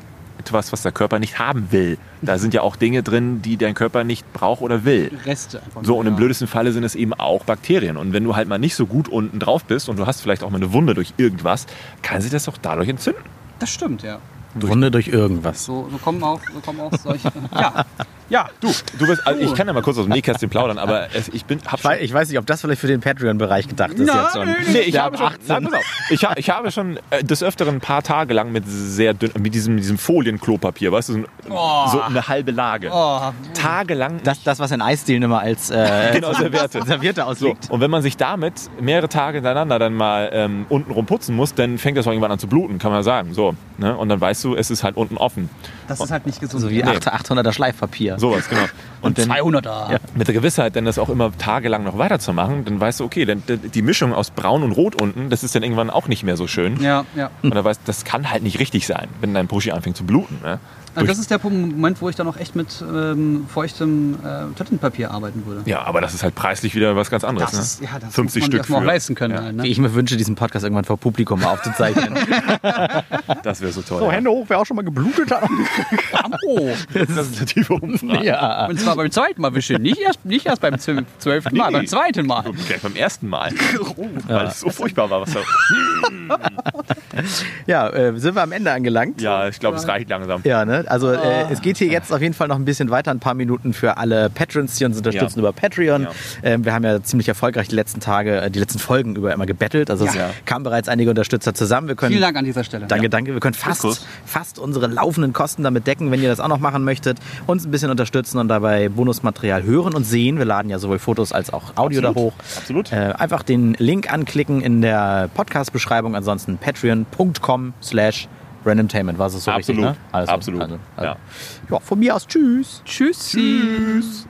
etwas, was der Körper nicht haben will. Da sind ja auch Dinge drin, die dein Körper nicht braucht oder will.
Reste einfach.
So, und im blödesten Falle sind es eben auch Bakterien. Und wenn du halt mal nicht so gut unten drauf bist und du hast vielleicht auch mal eine Wunde durch irgendwas, kann sich das auch dadurch entzünden.
Das stimmt, ja.
Wunde durch irgendwas.
So, so kommen auch, so kommen auch solche. ja. Ja,
Du, du bist, also ich kann ja mal kurz aus dem Nähkästchen plaudern, aber es, ich bin, hab
Ich weiß, ich weiß nicht, ob das vielleicht für den Patreon-Bereich gedacht ist
Nein,
jetzt schon.
nein,
Nee, ich habe
ab
schon, nein. Ich, ha, ich habe schon äh, des Öfteren ein paar Tage lang mit sehr dünn, mit diesem, diesem Folienklopapier, weißt du, so, ein,
Oh.
so eine halbe Lage.
Oh.
Tagelang.
Das, das, was in Eisdielen immer als äh,
Genau, Serviette.
Serviette
so. Und wenn man sich damit mehrere Tage hintereinander dann mal ähm, untenrum putzen muss, dann fängt das auch irgendwann an zu bluten, kann man sagen. So, ne? Und dann weißt du, es ist halt unten offen.
Das ist halt nicht gesund.
So wie
Nee.
800er Schleifpapier.
Sowas, genau.
Und
dann
200er.
mit der Gewissheit, dann das auch immer tagelang noch weiterzumachen, dann weißt du, okay, dann, die Mischung aus Braun und Rot unten, das ist dann irgendwann auch nicht mehr so schön.
Ja, ja.
Und da weißt das kann halt nicht richtig sein, wenn dein Puschi anfängt zu bluten. Ne?
Also das ist der Moment, wo ich dann auch echt mit ähm, feuchtem äh, Toilettenpapier arbeiten würde.
ja, aber das ist halt preislich wieder was ganz anderes.
Das
ne?
ist, ja, das
50
muss man
Stück
erstmal auch
für.
leisten können.
Ja.
Halt, ne?
ich mir wünsche, diesen Podcast irgendwann vor Publikum mal aufzuzeichnen.
Das wäre so toll. ja.
hoch, wer auch schon mal geblutet hat.
Oh,
Das ist eine tiefe Umfrage.
ja.
und zwar Aber beim zweiten Mal wischen. Nicht erst, nicht erst beim zwölf- zwölften Mal,
Nee.
beim zweiten Mal.
Gleich beim ersten Mal. Weil es so furchtbar war, was da.
Ja, äh, sind wir am Ende angelangt.
Ja, ich glaube, es reicht langsam.
Ja, ne? Also äh, es geht hier jetzt auf jeden Fall noch ein bisschen weiter, ein paar Minuten für alle Patrons, die uns unterstützen
Ja.
über Patreon.
Ja.
Ähm, wir haben ja ziemlich erfolgreich die letzten Tage, äh, die letzten Folgen über immer gebettelt. Also es kamen bereits einige Unterstützer zusammen. Wir können
Vielen Dank an dieser Stelle.
Danke, danke. Wir können fast, fast unsere laufenden Kosten damit decken, wenn ihr das auch noch machen möchtet. Uns ein bisschen unterstützen und dabei Bonusmaterial hören und sehen. Wir laden ja sowohl Fotos als auch Audio
Absolut.
da hoch.
Absolut.
Äh, einfach den Link anklicken in der Podcast-Beschreibung. Ansonsten patreon.com slash randomtainment. War es so
Absolut.
richtig, ne? Also,
Absolut.
Also, also.
Ja.
ja, von mir aus tschüss.
Tschüssi.
Tschüss.